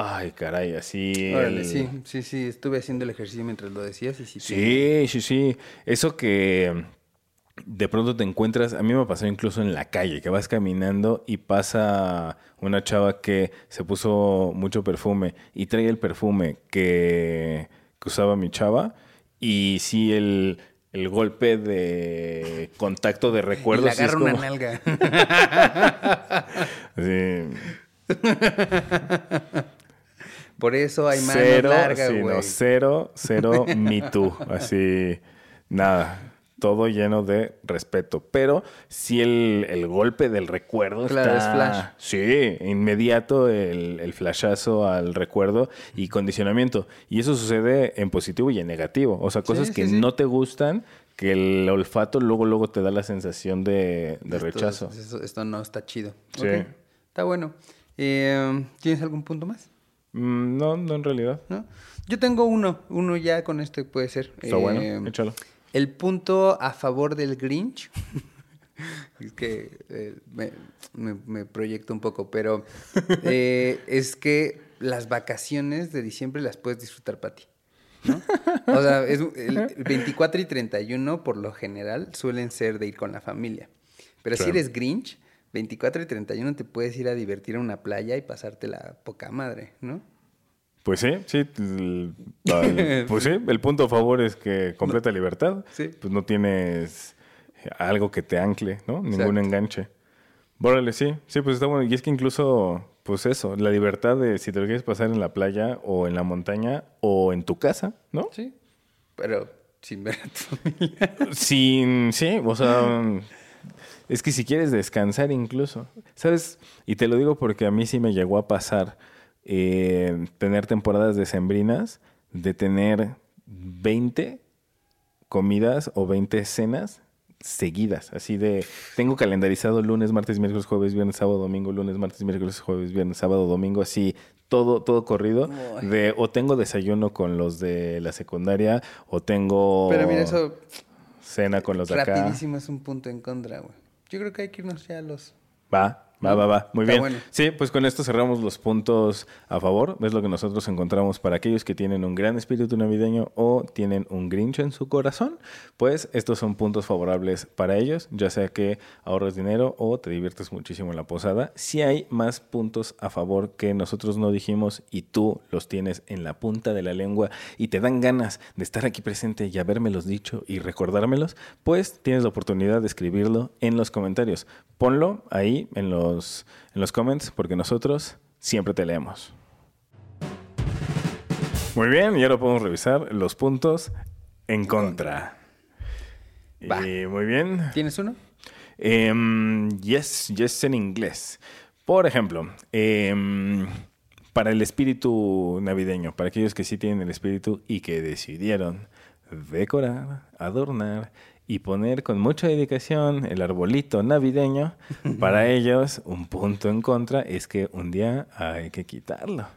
ay, caray, así. Órale, el- sí, sí, sí, estuve haciendo el ejercicio mientras lo decías y sí. Sí, sí, sí. Eso que de pronto te encuentras, a mí me pasó incluso en la calle, que vas caminando y pasa una chava que se puso mucho perfume y trae el perfume que, que usaba mi chava y sí el, el golpe de contacto de recuerdos. le sí agarra una como- nalga. sí, Por eso hay mano cero, larga, sí, güey. no, cero, cero me too. Así, nada. Todo lleno de respeto. Pero sí el, el golpe del recuerdo Claro, está... es flash. Sí, inmediato el, el flashazo al recuerdo y condicionamiento. Y eso sucede en positivo y en negativo. O sea, cosas Sí, que sí, no te gustan, que el olfato luego, luego te da la sensación de, de Esto- rechazo. Esto, esto no está chido. Sí. Ok, Está bueno. Eh, ¿Tienes algún punto más? Mm, no, no en realidad. ¿No? Yo tengo uno. Uno ya con este puede ser. Está Eh, bueno, échalo. El punto a favor del Grinch. es que eh, me, me- me proyecto un poco, pero eh, es que las vacaciones de diciembre las puedes disfrutar para ti. ¿no? O sea, es, el 24 y 31 por lo general suelen ser de ir con la familia. Pero si eres Grinch, 24 y 31 te puedes ir a divertir a una playa y pasarte la poca madre, ¿no? Pues sí, sí. el- el- pues sí, el punto a favor es que completa libertad. Sí. Pues no tienes algo que te ancle, ¿no? Ningún Exacto. enganche. Órale, sí, sí, pues está bueno. Y es que incluso, pues eso, la libertad de si te lo quieres pasar en la playa o en la montaña o en tu casa, ¿no? Sí. Pero sin ver a tu familia. Sin, sí, o sea, es que si quieres descansar incluso, ¿sabes? Y te lo digo porque a mí sí me llegó a pasar eh, tener temporadas decembrinas de tener 20 comidas o 20 cenas seguidas, así de tengo calendarizado lunes, martes, miércoles, jueves, viernes, sábado, domingo, lunes, martes, miércoles, jueves, viernes, sábado, domingo, así todo todo corrido Uy. de o tengo desayuno con los de la secundaria o tengo Pero mira, eso cena con los de acá. rapidísimo es un punto en contra, güey. Yo creo que hay que irnos ya a los... Va, va, va, va. Muy Está bien. bueno. Sí, pues con esto cerramos los puntos a favor. Es lo que nosotros encontramos para aquellos que tienen un gran espíritu navideño o tienen un Grinch en su corazón. Pues estos son puntos favorables para ellos, ya sea que ahorres dinero o te diviertes muchísimo en la posada. Si hay más puntos a favor que nosotros no dijimos y tú los tienes en la punta de la lengua y te dan ganas de estar aquí presente y habérmelos dicho y recordármelos, pues tienes la oportunidad de escribirlo en los comentarios. Ponlo ahí en los, en los comments porque nosotros siempre te leemos. Muy bien, y ahora podemos revisar los puntos en contra. Va. Muy bien. ¿Tienes uno? Em, yes, yes en inglés. Por ejemplo, em, para el espíritu navideño, para aquellos que sí tienen el espíritu y que decidieron decorar, adornar y poner con mucha dedicación el arbolito navideño, para ellos un punto en contra es que un día hay que quitarlo.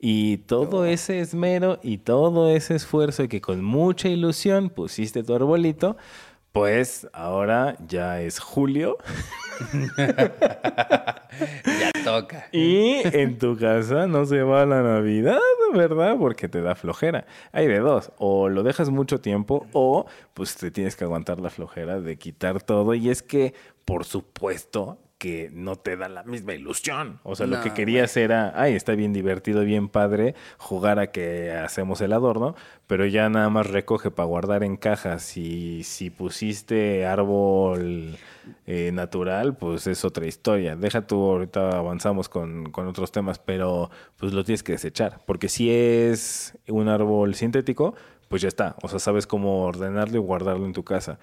Y todo ese esmero y todo ese esfuerzo que con mucha ilusión pusiste tu arbolito, pues ahora ya es julio Ya toca. y en tu casa no se va la Navidad, ¿verdad? Porque te da flojera. Hay de dos, o lo dejas mucho tiempo o pues te tienes que aguantar la flojera de quitar todo y es que, por supuesto, que no te da la misma ilusión. O sea, lo que querías era, ay, está bien divertido, bien padre, jugar a que hacemos el adorno, pero ya nada más recoge para guardar en cajas. Y si pusiste árbol eh, natural, pues es otra historia. Deja tú, ahorita avanzamos con, con otros temas, pero pues lo tienes que desechar. Porque si es un árbol sintético, pues ya está. O sea, sabes cómo ordenarlo y guardarlo en tu casa.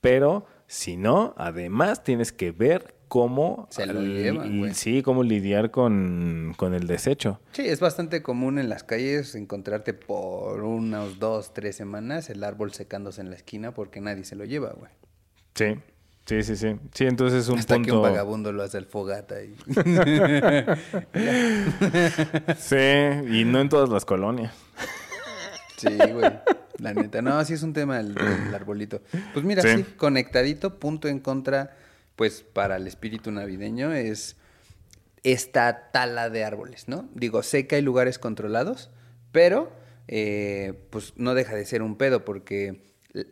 Pero si no, además tienes que ver cómo... Se lo llevan, güey. Sí, cómo lidiar con, con el desecho. Sí, es bastante común en las calles encontrarte por unos dos, tres semanas el árbol secándose en la esquina porque nadie se lo lleva, güey. Sí, sí, sí, sí. Sí, entonces es un Hasta punto... que un vagabundo lo hace el fogata y... Sí, y no en todas las colonias. Sí, güey. La neta. No, sí es un tema el, el arbolito. Pues mira, Sí. sí. conectadito, punto en contra, pues para el espíritu navideño es esta tala de árboles, ¿no? Digo, sé que hay lugares controlados, pero eh, pues no deja de ser un pedo porque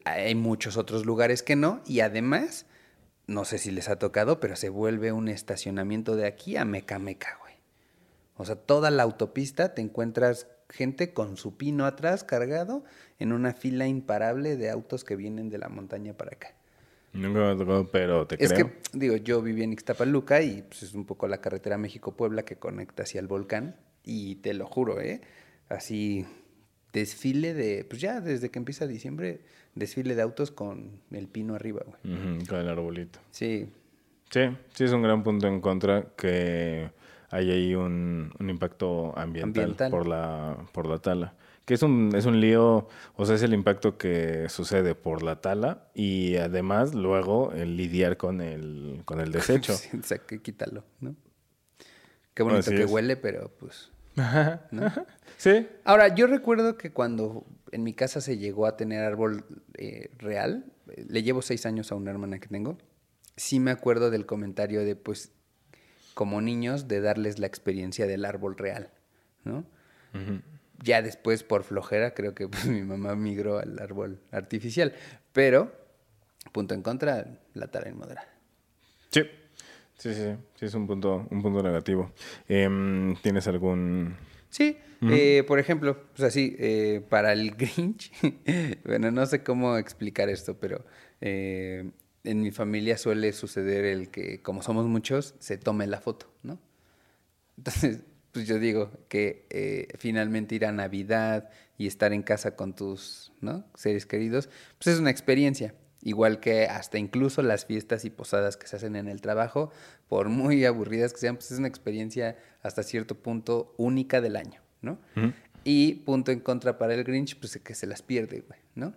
hay muchos otros lugares que no y además, no sé si les ha tocado, pero se vuelve un estacionamiento de aquí a Meca Meca, güey. O sea, toda la autopista te encuentras gente con su pino atrás cargado en una fila imparable de autos que vienen de la montaña para acá. Nunca me tocado, pero te Es creo. que, digo, yo viví en Ixtapaluca y pues, es un poco la carretera México-Puebla que conecta hacia el volcán. Y te lo juro, ¿eh? Así, desfile de, pues ya desde que empieza diciembre, desfile de autos con el pino arriba, güey. Con el arbolito. Sí, Sí, sí es un gran punto en contra que hay ahí un, un impacto ambiental, Ambiental. por la por la tala. Que es un, es un lío, o sea, es el impacto que sucede por la tala y además luego el lidiar con el, con el desecho. Sí, o sea, que quítalo, ¿no? Qué bonito Así que es. huele, pero pues... ¿no? sí, Ahora, yo recuerdo que cuando en mi casa se llegó a tener árbol eh, real, le llevo seis años a una hermana que tengo, sí me acuerdo del comentario de, pues, como niños, de darles la experiencia del árbol real, ¿no? Ya después, por flojera, creo que pues, mi mamá migró al árbol artificial. Pero, punto en contra, la tara inmoderada. Sí. Sí, sí, sí, es un punto, un punto negativo. Em, ¿Tienes algún...? Sí, eh, por ejemplo, pues así, eh, para el Grinch, bueno, no sé cómo explicar esto, pero eh, en mi familia suele suceder el que, como somos muchos, se tome la foto, ¿no? Entonces, pues yo digo que finalmente ir a Navidad y estar en casa con tus ¿no? seres queridos, pues es una experiencia. Igual que hasta incluso las fiestas y posadas que se hacen en el trabajo, por muy aburridas que sean, pues es una experiencia hasta cierto punto única del año, ¿no? Y punto en contra para el Grinch, pues que se las pierde, güey, ¿no?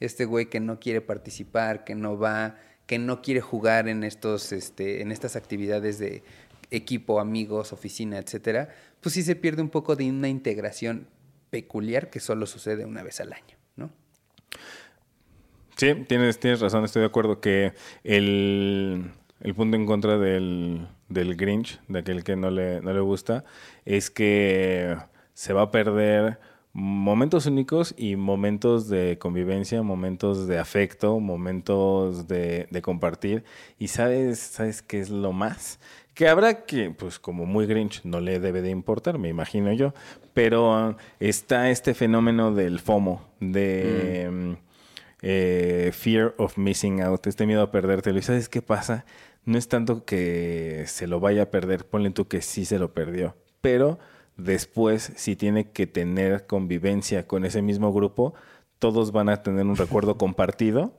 Este güey que no quiere participar, que no va, que no quiere jugar en estos, este, en estas actividades de equipo, amigos, oficina, etcétera, pues sí se pierde un poco de una integración peculiar que solo sucede una vez al año, ¿no? Sí, tienes, tienes razón, estoy de acuerdo que el, punto en contra del, del, Grinch, de aquel que no le, no le gusta, es que se va a perder momentos únicos y momentos de convivencia, momentos de afecto, momentos de, de, compartir. Y sabes, sabes qué es lo más? Que habrá que, pues como muy Grinch, no le debe de importar, me imagino yo. Pero está este fenómeno del FOMO, de... Mm eh, fear of missing out, este miedo a perdértelo. ¿Y sabes qué pasa? No es tanto que se lo vaya a perder, ponle tú que sí se lo perdió, pero después si tiene que tener convivencia con ese mismo grupo, todos van a tener un recuerdo compartido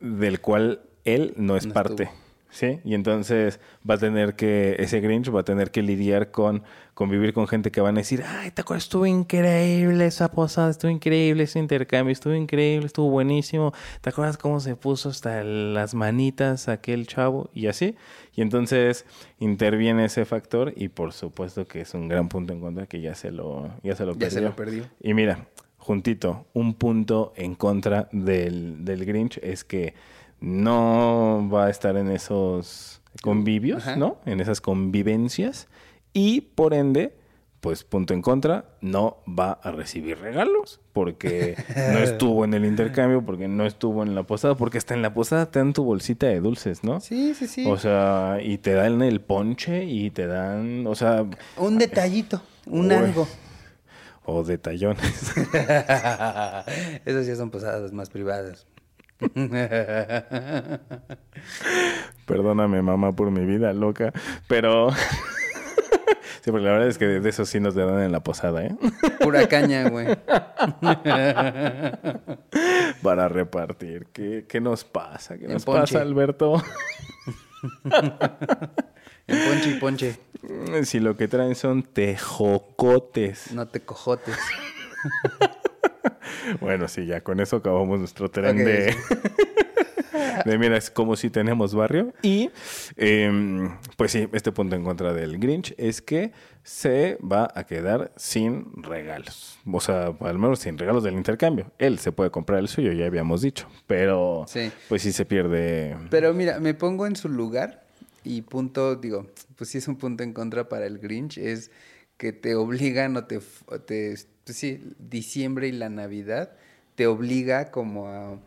del cual él no es parte. ¿Sí? Y entonces va a tener que, ese Grinch va a tener que lidiar con convivir con gente que van a decir, ay, ¿te acuerdas? Estuvo increíble esa posada, estuvo increíble ese intercambio, estuvo increíble, estuvo buenísimo. ¿Te acuerdas cómo se puso hasta las manitas aquel chavo? Y así. Y entonces interviene ese factor y por supuesto que es un gran punto en contra que ya se lo, ya se lo ya Se lo perdió. Y mira, juntito, un punto en contra del, del Grinch es que no va a estar en esos convivios, ¿no? En esas convivencias y por ende, pues punto en contra, no va a recibir regalos porque no estuvo en el intercambio, porque no estuvo en la posada, porque hasta en la posada te dan tu bolsita de dulces, ¿no? Sí, sí, sí. O sea, y te dan el ponche y te dan, o sea... Un detallito, un algo. O detallones. Esas ya son posadas más privadas. Perdóname, mamá, por mi vida loca, pero... Sí, porque la verdad es que de eso sí nos dan en la posada, ¿eh? Pura caña, güey. Para repartir. ¿Qué, qué nos pasa? ¿Qué nos pasa, Alberto? en ponche y ponche. Si lo que traen son tejocotes. No te cojotes. Bueno, sí, ya con eso acabamos nuestro tren de... de mira, es como si tenemos barrio. Y em, pues sí, este punto en contra del Grinch es que se va a quedar sin regalos. O sea, al menos sin regalos del intercambio. Él se puede comprar el suyo, ya habíamos dicho. Pero pues sí se pierde. Pero mira, me pongo en su lugar y punto, digo, pues sí es un punto en contra para el Grinch, es que te obligan o te, te pues sí, diciembre y la Navidad te obliga como a,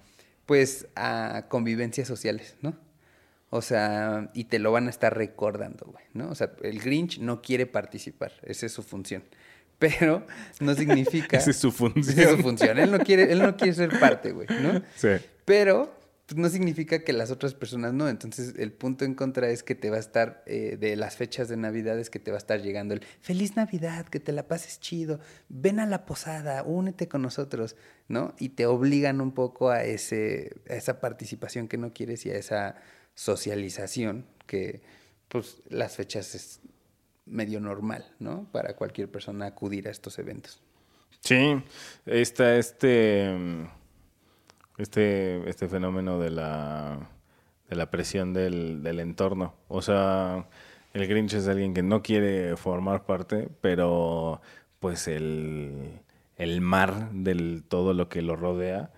pues, a convivencias sociales, ¿no? O sea, y te lo van a estar recordando, güey, ¿no? O sea, el Grinch no quiere participar, esa es su función. Pero no significa... esa es su función. Esa es su función. Él no quiere, él no quiere ser parte, güey, ¿no? Sí. Pero no significa que las otras personas no. Entonces, el punto en contra es que te va a estar, eh, de las fechas de Navidad, es que te va a estar llegando el Feliz Navidad, que te la pases chido, ven a la posada, únete con nosotros, ¿no? Y te obligan un poco a, ese, a esa participación que no quieres y a esa socialización que, pues, las fechas es medio normal, ¿no? Para cualquier persona acudir a estos eventos. Sí, está este este, este fenómeno de la, de la presión del, del entorno. O sea, el Grinch es alguien que no quiere formar parte, pero pues el, el mar del todo lo que lo rodea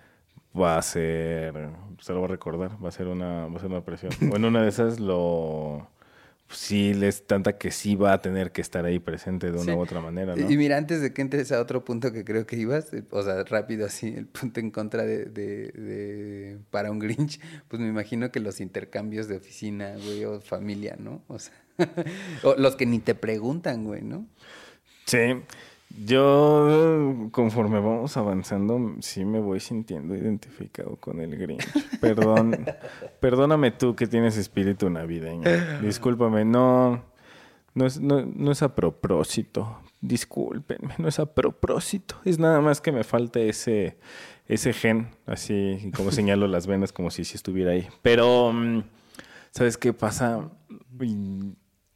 va a ser, se lo va a recordar, va a ser una, va a ser una presión. Bueno, una de esas lo sí les tanta que sí va a tener que estar ahí presente de una Sí. u otra manera, ¿no? Y mira, antes de que entres a otro punto que creo que ibas, eh, o sea, rápido así, el punto en contra de, de- de- para un Grinch, pues me imagino que los intercambios de oficina, güey, o familia, ¿no? O sea, o los que ni te preguntan, güey, ¿no? Sí, yo conforme vamos avanzando, sí me voy sintiendo identificado con el Grinch. Perdón, perdóname tú que tienes espíritu navideño. Discúlpame, no, no es, no, no es a propósito. Discúlpenme, no es a propósito. Es nada más que me falta ese, ese gen, así como señalo las venas, como si estuviera ahí. Pero, mm, ¿sabes qué pasa?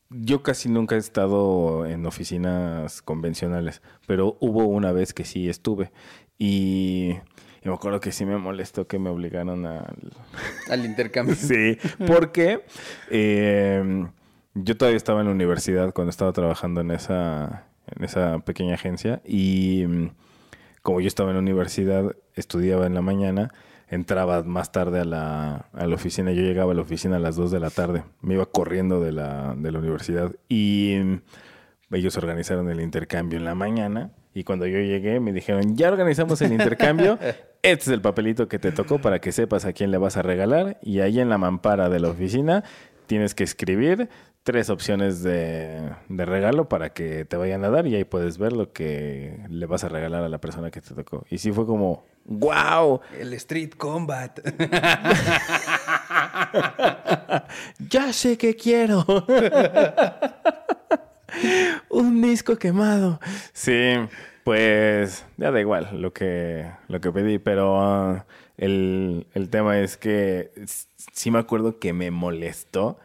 Yo casi nunca he estado en oficinas convencionales, pero hubo una vez que sí estuve. Y, y me acuerdo que sí me molestó que me obligaron al, Al intercambio. Sí, porque eh, yo todavía estaba en la universidad cuando estaba trabajando en esa, en esa pequeña agencia y mm, como yo estaba en la universidad, estudiaba en la mañana, entraba más tarde a la, a la oficina, yo llegaba a la oficina a las 2 de la tarde, me iba corriendo de la, de la universidad y mm, ellos organizaron el intercambio en la mañana y cuando yo llegué me dijeron, ya organizamos el intercambio, este es el papelito que te tocó para que sepas a quién le vas a regalar y ahí en la mampara de la oficina tienes que escribir tres opciones de, de regalo para que te vayan a dar y ahí puedes ver lo que le vas a regalar a la persona que te tocó. Y sí fue como, wow, El Street Combat. ya sé que quiero. Un disco quemado. Sí, pues ya da igual lo que, lo que pedí, pero ah, el, el tema es que sí me acuerdo que me molestó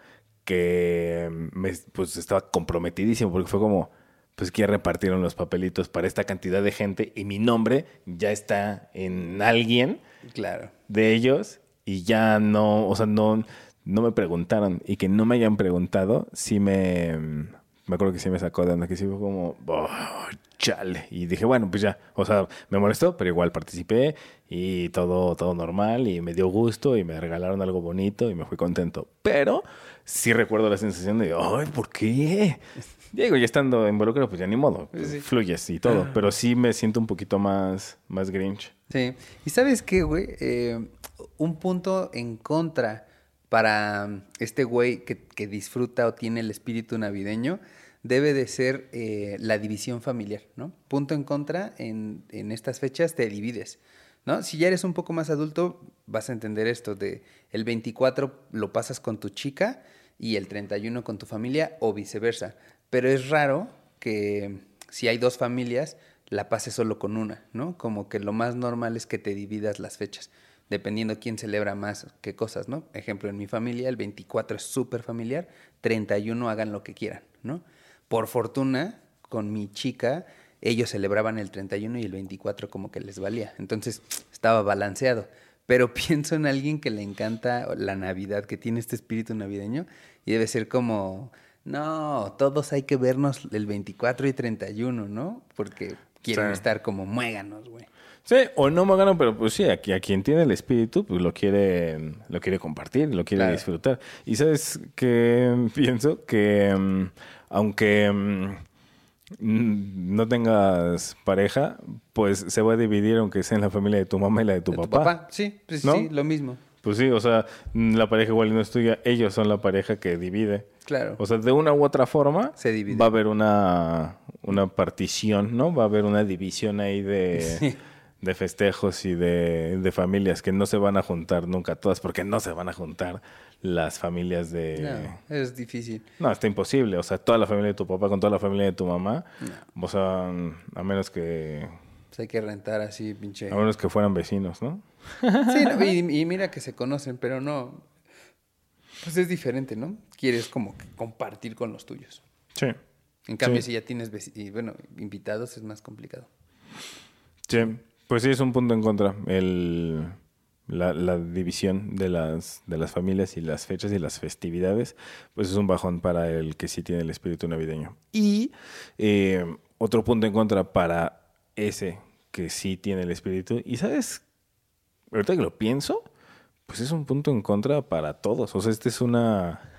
que me, pues estaba comprometidísimo porque fue como, pues que ya repartieron los papelitos para esta cantidad de gente y mi nombre ya está en alguien claro. de ellos y ya no, o sea, no, no me preguntaron y que no me hayan preguntado, sí me, me acuerdo que sí me sacó de onda, que sí fue como, "Oh, chale. Y dije, bueno, pues ya, o sea, me molestó, pero igual participé y todo, todo normal y me dio gusto y me regalaron algo bonito y me fui contento. Pero sí recuerdo la sensación de, ay, ¿por qué? Diego, ya estando involucrado, pues ya ni modo, Sí. fluyes y todo, pero sí me siento un poquito más, más grinch. Sí. ¿Y sabes qué, güey? Eh, un punto en contra para este güey que, que disfruta o tiene el espíritu navideño debe de ser eh, la división familiar, ¿no? Punto en contra, en, en estas fechas te divides, ¿no? Si ya eres un poco más adulto, vas a entender esto de el 24 lo pasas con tu chica y el 31 con tu familia o viceversa. Pero es raro que si hay dos familias, la pases solo con una, ¿no? Como que lo más normal es que te dividas las fechas, dependiendo quién celebra más qué cosas, ¿no? Ejemplo, en mi familia el 24 es súper familiar, 31 hagan lo que quieran, ¿no? Por fortuna, con mi chica, ellos celebraban el 31 y el 24 como que les valía. Entonces, estaba balanceado. Pero pienso en alguien que le encanta la Navidad, que tiene este espíritu navideño, y debe ser como, no, todos hay que vernos el 24 y 31, ¿no? Porque quieren Sí. estar como muéganos, güey. Sí, o no me gano, pero pues sí, a quien tiene el espíritu, pues lo quiere, lo quiere compartir, lo quiere Claro. disfrutar. Y sabes que pienso que mm, aunque mm, no tengas pareja, pues se va a dividir aunque sea en la familia de tu mamá y la de tu, ¿De papá. Sí, pues ¿No? sí, lo mismo. Pues sí, o sea, la pareja igual no es tuya, ellos son la pareja que divide. Claro. O sea, de una u otra forma Se divide. va a haber una, una partición, ¿no? Va a haber una división ahí de, Sí. De festejos y de, de familias que no se van a juntar nunca todas, porque no se van a juntar las familias de... No, es difícil. No, está imposible. O sea, toda la familia de tu papá con toda la familia de tu mamá. O sea, a menos que... Pues hay que rentar así, pinche. A menos que fueran vecinos, ¿no? Sí, no, y, y mira que se conocen, pero no. Pues es diferente, ¿no? Quieres como que compartir con los tuyos. Sí. En cambio, Sí. si ya tienes, y, bueno, invitados es más complicado. Sí, pues sí es un punto en contra. El, la, la división de las, de las familias y las fechas y las festividades, pues es un bajón para el que sí tiene el espíritu navideño. Y eh, otro punto en contra para ese que sí tiene el espíritu. Y sabes, ahorita que lo pienso, pues es un punto en contra para todos. O sea, este es una...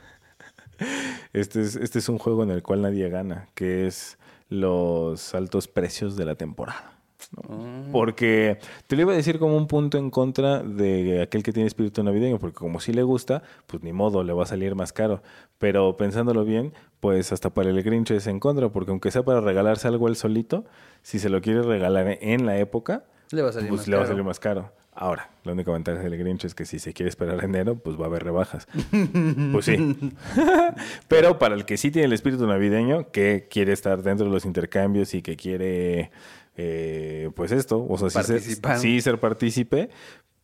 Este es, este es un juego en el cual nadie gana, que es los altos precios de la temporada. ¿No? Ah. Porque te lo iba a decir como un punto en contra de aquel que tiene espíritu navideño, porque como sí le gusta, pues ni modo, le va a salir más caro. Pero pensándolo bien, pues hasta para el Grinch es en contra, porque aunque sea para regalarse algo él solito, si se lo quiere regalar en la época, Le va a salir pues más le va a caro. salir más caro. Ahora, la única ventaja del Grinch es que si se quiere esperar enero, pues va a haber rebajas. pues sí. Pero para el que sí tiene el espíritu navideño, que quiere estar dentro de los intercambios y que quiere, eh, pues esto, o sea, sí ser, Participar. sí ser partícipe,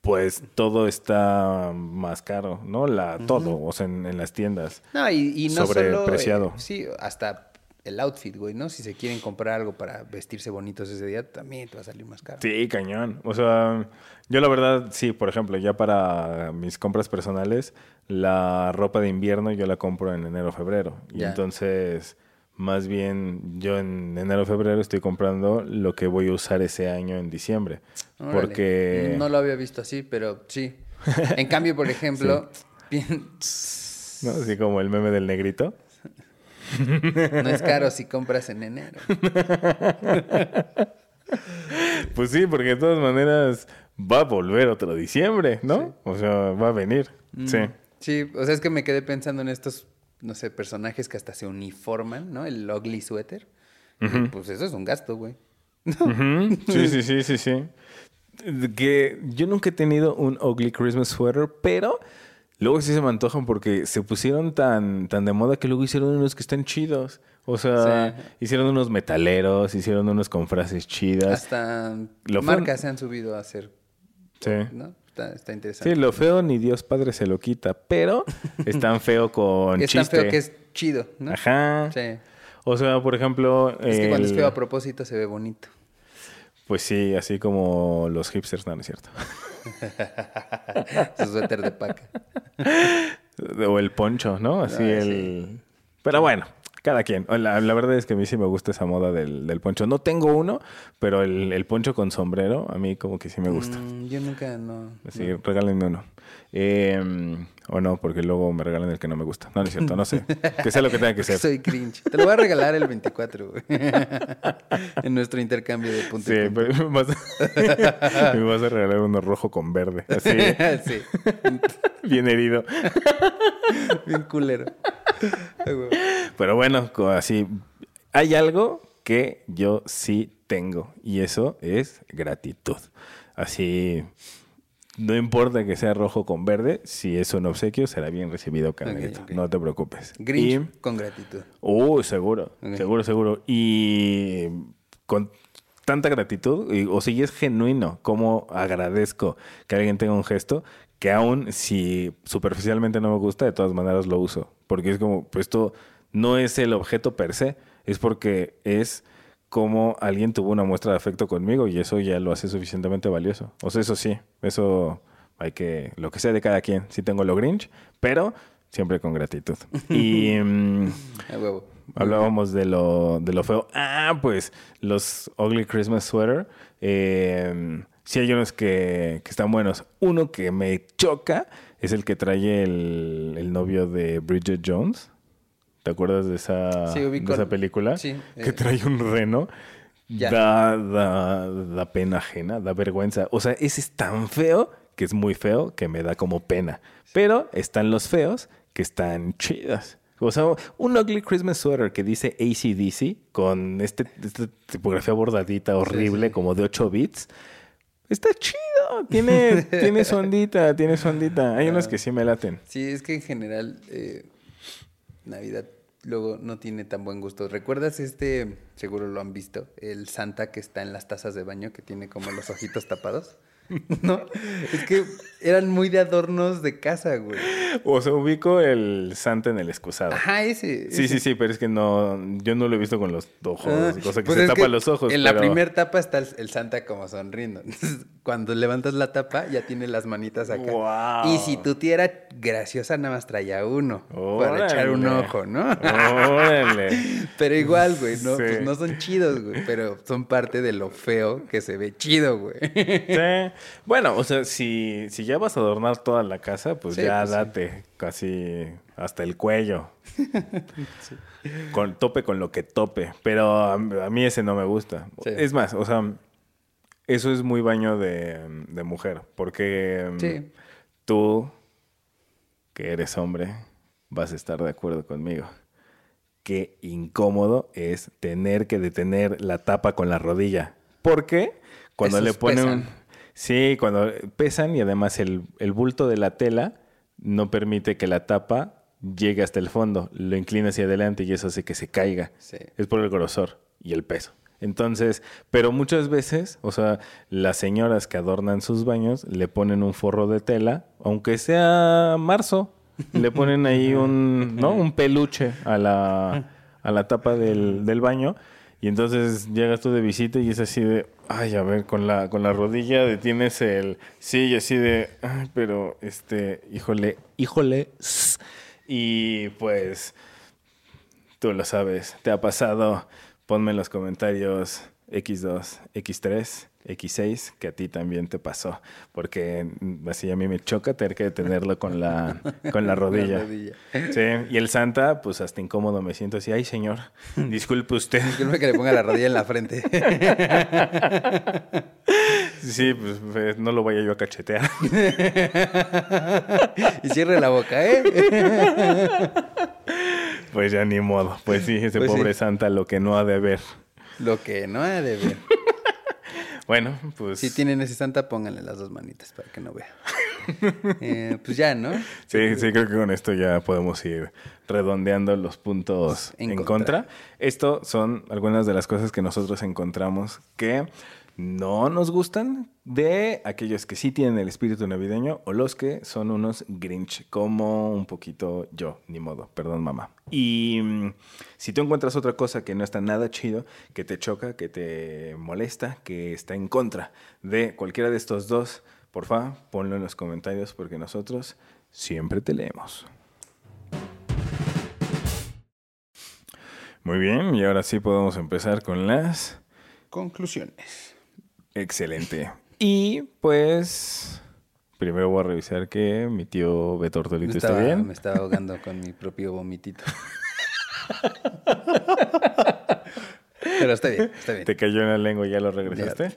pues todo está más caro, ¿no? La, Todo, o sea, en, en las tiendas. No, y, y no Sobrepreciado. solo... eh, sí, hasta el outfit, güey, ¿no? Si se quieren comprar algo para vestirse bonitos ese día, también te va a salir más caro. Sí, cañón. O sea, yo la verdad, sí, por ejemplo, ya para mis compras personales, la ropa de invierno yo la compro en enero, febrero. Y Ya. entonces, más bien, yo en enero, febrero estoy comprando lo que voy a usar ese año en diciembre. Órale. Porque... No lo había visto así, pero sí. En cambio, por ejemplo, ¿no? Así como el meme del negrito. no es caro si compras en enero. Pues sí, porque de todas maneras va a volver otro diciembre, ¿no? O sea, va a venir. Sí. Mm, Sí, o sea, es que me quedé pensando en estos, no sé, personajes que hasta se uniforman, ¿no? El ugly sweater. Pues eso es un gasto, güey. Sí, sí, sí, sí, sí. Que yo nunca he tenido un ugly Christmas sweater, pero luego sí se me antojan porque se pusieron tan, tan de moda que luego hicieron unos que están chidos. O sea, Sí. hicieron unos metaleros, hicieron unos con frases chidas. Hasta Lo fue- marcas se han subido a hacer, Sí. ¿no? Está, está interesante. Sí, lo feo ni Dios Padre se lo quita, pero es tan feo con es tan chiste. feo que es chido, ¿no? Ajá. Sí. O sea, por ejemplo... Es que cuando es feo a propósito se ve bonito. Pues sí, así como los hipsters, no, no es cierto. Su suéter de paca. O el poncho, ¿no? Así el... Pero bueno, cada quien. La, la verdad es que a mí sí me gusta esa moda del, del poncho. No tengo uno, pero el, el poncho con sombrero a mí como que sí me gusta. Mm, yo nunca, no. Así, regálenme uno. Eh, o no, porque luego me regalan el que no me gusta. No, no es cierto, no sé. Que sea lo que tenga que ser. Soy cringe. Te lo voy a regalar el 24, güey. en nuestro intercambio de punto Sí, y punto. pero me vas, a, me vas a regalar uno rojo con verde. Así, sí. bien herido. Bien culero. Pero bueno, así, hay algo que yo sí tengo y eso es gratitud. Así, no importa que sea rojo con verde, si es un obsequio será bien recibido, carnalito. ok. No te preocupes. Grinch Y- con gratitud. Uh, seguro, Ok. seguro, seguro. Y con tanta gratitud, y- o si es genuino, como agradezco que alguien tenga un gesto, que aún si superficialmente no me gusta, de todas maneras lo uso. Porque es como, pues esto no es el objeto per se, es porque es como alguien tuvo una muestra de afecto conmigo y eso ya lo hace suficientemente valioso. O sea, eso sí, eso hay que, lo que sea de cada quien. Sí tengo lo Grinch, pero siempre con gratitud. Y... mm. Hablábamos de lo, de lo feo. Ah, pues los Ugly Christmas Sweater. Eh, sí hay unos que, que están buenos. Uno que me choca es el que trae el, el novio de Bridget Jones. ¿Te acuerdas de esa, Sí, ubico. de esa película? Sí, Que eh. trae un reno. Ya. Da, da, da pena ajena, da vergüenza. O sea, ese es tan feo que es muy feo que me da como pena. Pero están los feos que están chidas. O sea, un ugly Christmas sweater que dice ACDC con este, esta tipografía bordadita horrible sí. como de 8 bits. Está chido. Tiene, tiene su ondita, tiene su ondita. Hay unos que sí me laten. Sí, es que en general eh, Navidad luego no tiene tan buen gusto. ¿Recuerdas este, seguro lo han visto, el Santa que está en las tazas de baño que tiene como los ojitos tapados? No, es que eran muy de adornos de casa, güey. O sea, ubico el Santa en el excusado. Ajá, ese. Sí, ese. sí, sí, pero es que no, yo no lo he visto con los ojos, Ah, cosa que pues se tapa que los ojos. En la primera tapa está el, el Santa como sonriendo. Entonces, cuando levantas la tapa, ya tiene las manitas acá. Guau. Y si tu tía era graciosa, nada más traía uno. Para echar un Órale. ojo, ¿no? Órale. Pero igual, güey, no, Sí. pues no son chidos, güey. Pero son parte de lo feo que se ve chido, güey. Sí. Bueno, o sea, si, si ya vas a adornar toda la casa, pues Sí, ya pues date casi hasta el cuello. Con tope con lo que tope. Pero a, a mí ese no me gusta. Es más, o sea, eso es muy baño de, de mujer. Porque Sí. tú, que eres hombre, vas a estar de acuerdo conmigo. Qué incómodo es tener que detener la tapa con la rodilla. ¿Por qué? Cuando Esos le ponen... pesan. Sí, cuando pesan y además el, el bulto de la tela no permite que la tapa llegue hasta el fondo. Lo inclina hacia adelante y eso hace que se caiga. Sí. Es por el grosor y el peso. Entonces, pero muchas veces, o sea, las señoras que adornan sus baños le ponen un forro de tela, aunque sea marzo, le ponen ahí un, ¿no? Un peluche a la, a la tapa del, del baño. Y entonces llegas tú de visita y es así de, ay, a ver, con la, con la rodilla detienes el, sí, y así de, ay, pero, este, híjole, híjole, s". y pues, tú lo sabes, te ha pasado, ponme en los comentarios X2, X3, X6, que a ti también te pasó, porque mm, así a mí me choca tener que detenerlo con la, con la rodilla. rodilla. Sí, y el Santa, pues hasta incómodo me siento así, ay señor, disculpe usted. Disculpe que le ponga la rodilla en la frente. Sí, pues no lo vaya yo a cachetear. y cierre la boca, ¿eh? Pues ya ni modo. Pues sí, ese Pues sí. pobre Santa lo que no ha de ver. Lo que no ha de ver. Bueno, pues Si tienen ese santa, pónganle las dos manitas para que no vea. Eh, pues ya, ¿no? sí, sí, creo que con esto ya podemos ir redondeando los puntos En en, contra. contra. Esto son algunas de las cosas que nosotros encontramos que no nos gustan de aquellos que sí tienen el espíritu navideño o los que son unos Grinch, como un poquito yo, ni modo, perdón mamá. Y mm, si tú encuentras otra cosa que no está nada chido, que te choca, que te molesta, que está en contra de cualquiera de estos dos, porfa, ponlo en los comentarios porque nosotros siempre te leemos. Muy bien, y ahora sí podemos empezar con las Conclusiones. Excelente. Y pues primero voy a revisar que mi tío Beto Me Ortolito está bien. me estaba ahogando con mi propio vomitito. Pero está bien, está bien. ¿Te cayó en la lengua y ya lo regresaste?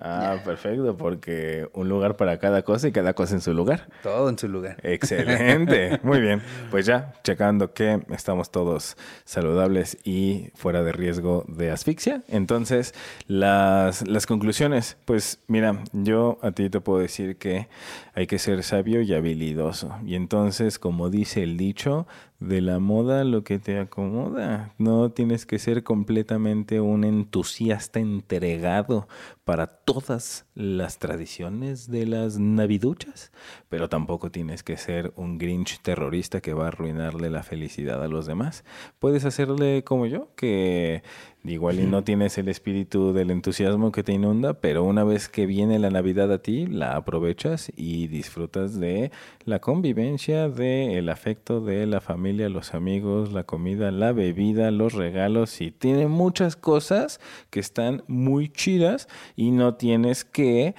Ah, perfecto, porque un lugar para cada cosa y cada cosa en su lugar. Todo en su lugar. Excelente, muy bien. Pues ya, checando que estamos todos saludables y fuera de riesgo de asfixia. Entonces, las, las conclusiones, pues mira, yo a ti te puedo decir que hay que ser sabio y habilidoso. Y entonces, como dice el dicho, de la moda lo que te acomoda. No tienes que ser completamente un entusiasta entregado para todas las tradiciones de las naviduchas, pero tampoco tienes que ser un Grinch terrorista que va a arruinarle la felicidad a los demás. Puedes hacerle como yo, que igual y no tienes el espíritu del entusiasmo que te inunda, pero una vez que viene la Navidad a ti, la aprovechas y disfrutas de la convivencia, de el afecto de la familia, los amigos, la comida, la bebida, los regalos y tiene muchas cosas que están muy chidas y no tienes que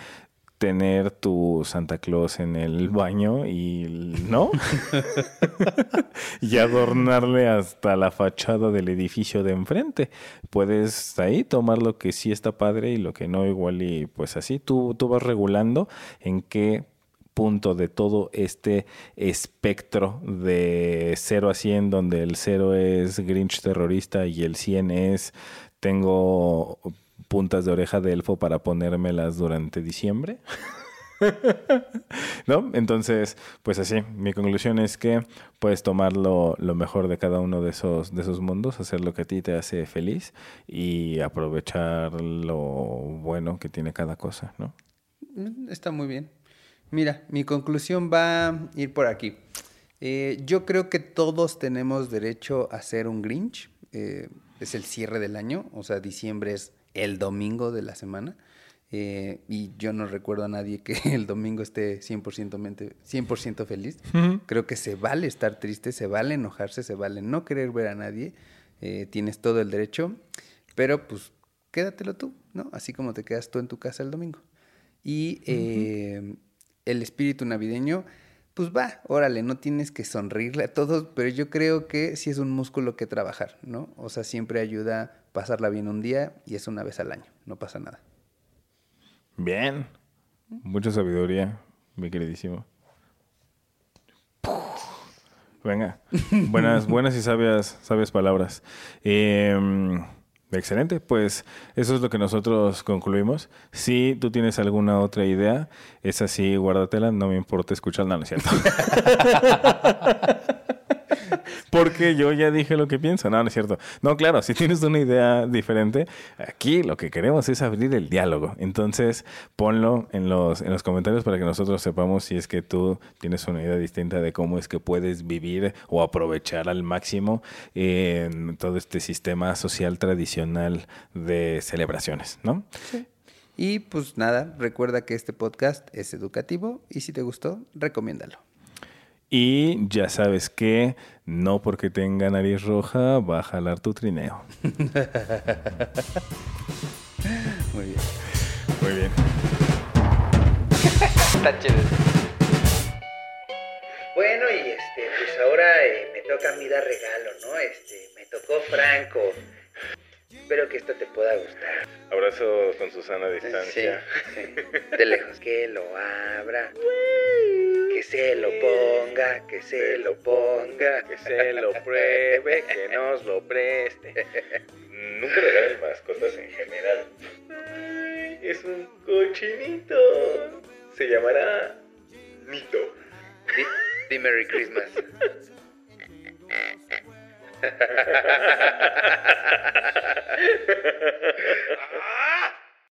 tener tu Santa Claus en el baño y no y adornarle hasta la fachada del edificio de enfrente. Puedes ahí tomar lo que sí está padre y lo que no igual y pues así tú, tú vas regulando en qué punto de todo este espectro de 0 a 100 donde el 0 es Grinch terrorista y el 100 es tengo puntas de oreja de elfo para ponérmelas durante diciembre. ¿No? Entonces, pues así, mi conclusión es que puedes tomar lo, lo mejor de cada uno de esos, de esos mundos, hacer lo que a ti te hace feliz y aprovechar lo bueno que tiene cada cosa, ¿no? Mm, Está muy bien. Mira, mi conclusión va a ir por aquí. Eh, yo creo que todos tenemos derecho a ser un Grinch. Eh, es el cierre del año, o sea, diciembre es el domingo de la semana. Eh, y yo no recuerdo a nadie que el domingo esté 100%, mente- 100 feliz. Creo que se vale estar triste, se vale enojarse, se vale no querer ver a nadie. Eh, tienes todo el derecho, pero pues quédatelo tú, ¿no? Así como te quedas tú en tu casa el domingo. Y eh, el espíritu navideño, pues va, órale, no tienes que sonreírle a todos, pero yo creo que sí es un músculo que trabajar, ¿no? O sea, siempre ayuda pasarla bien un día y es una vez al año, no pasa nada. Bien. Mucha sabiduría, mi queridísimo. Venga. Buenas, buenas y sabias, sabias palabras. Em, excelente, pues eso es lo que nosotros concluimos. Si tú tienes alguna otra idea, es así, guárdatela, no me importa escucharla, no es cierto. Porque yo ya dije lo que pienso. No, no es cierto. No, claro, si tienes una idea diferente, aquí lo que queremos es abrir el diálogo. Entonces, ponlo en los, en los comentarios para que nosotros sepamos si es que tú tienes una idea distinta de cómo es que puedes vivir o aprovechar al máximo en todo este sistema social tradicional de celebraciones, ¿no? Y pues nada, recuerda que este podcast es educativo y si te gustó, recomiéndalo. Y ya sabes que no porque tenga nariz roja va a jalar tu trineo. Muy bien. Muy bien. Está chido. Bueno, y este, pues ahora eh, me toca a mí dar regalo, ¿no? Este, me tocó Franco. Espero que esto te pueda gustar. Abrazo con Susana a distancia. Sí, sí. De lejos. Que lo abra. Que se lo ponga, que se lo ponga. Que se lo pruebe, que nos lo preste. Nunca regalen mascotas en general. Ay, es un cochinito. Se llamará Nito. Di, di Merry Christmas. ¡Ah!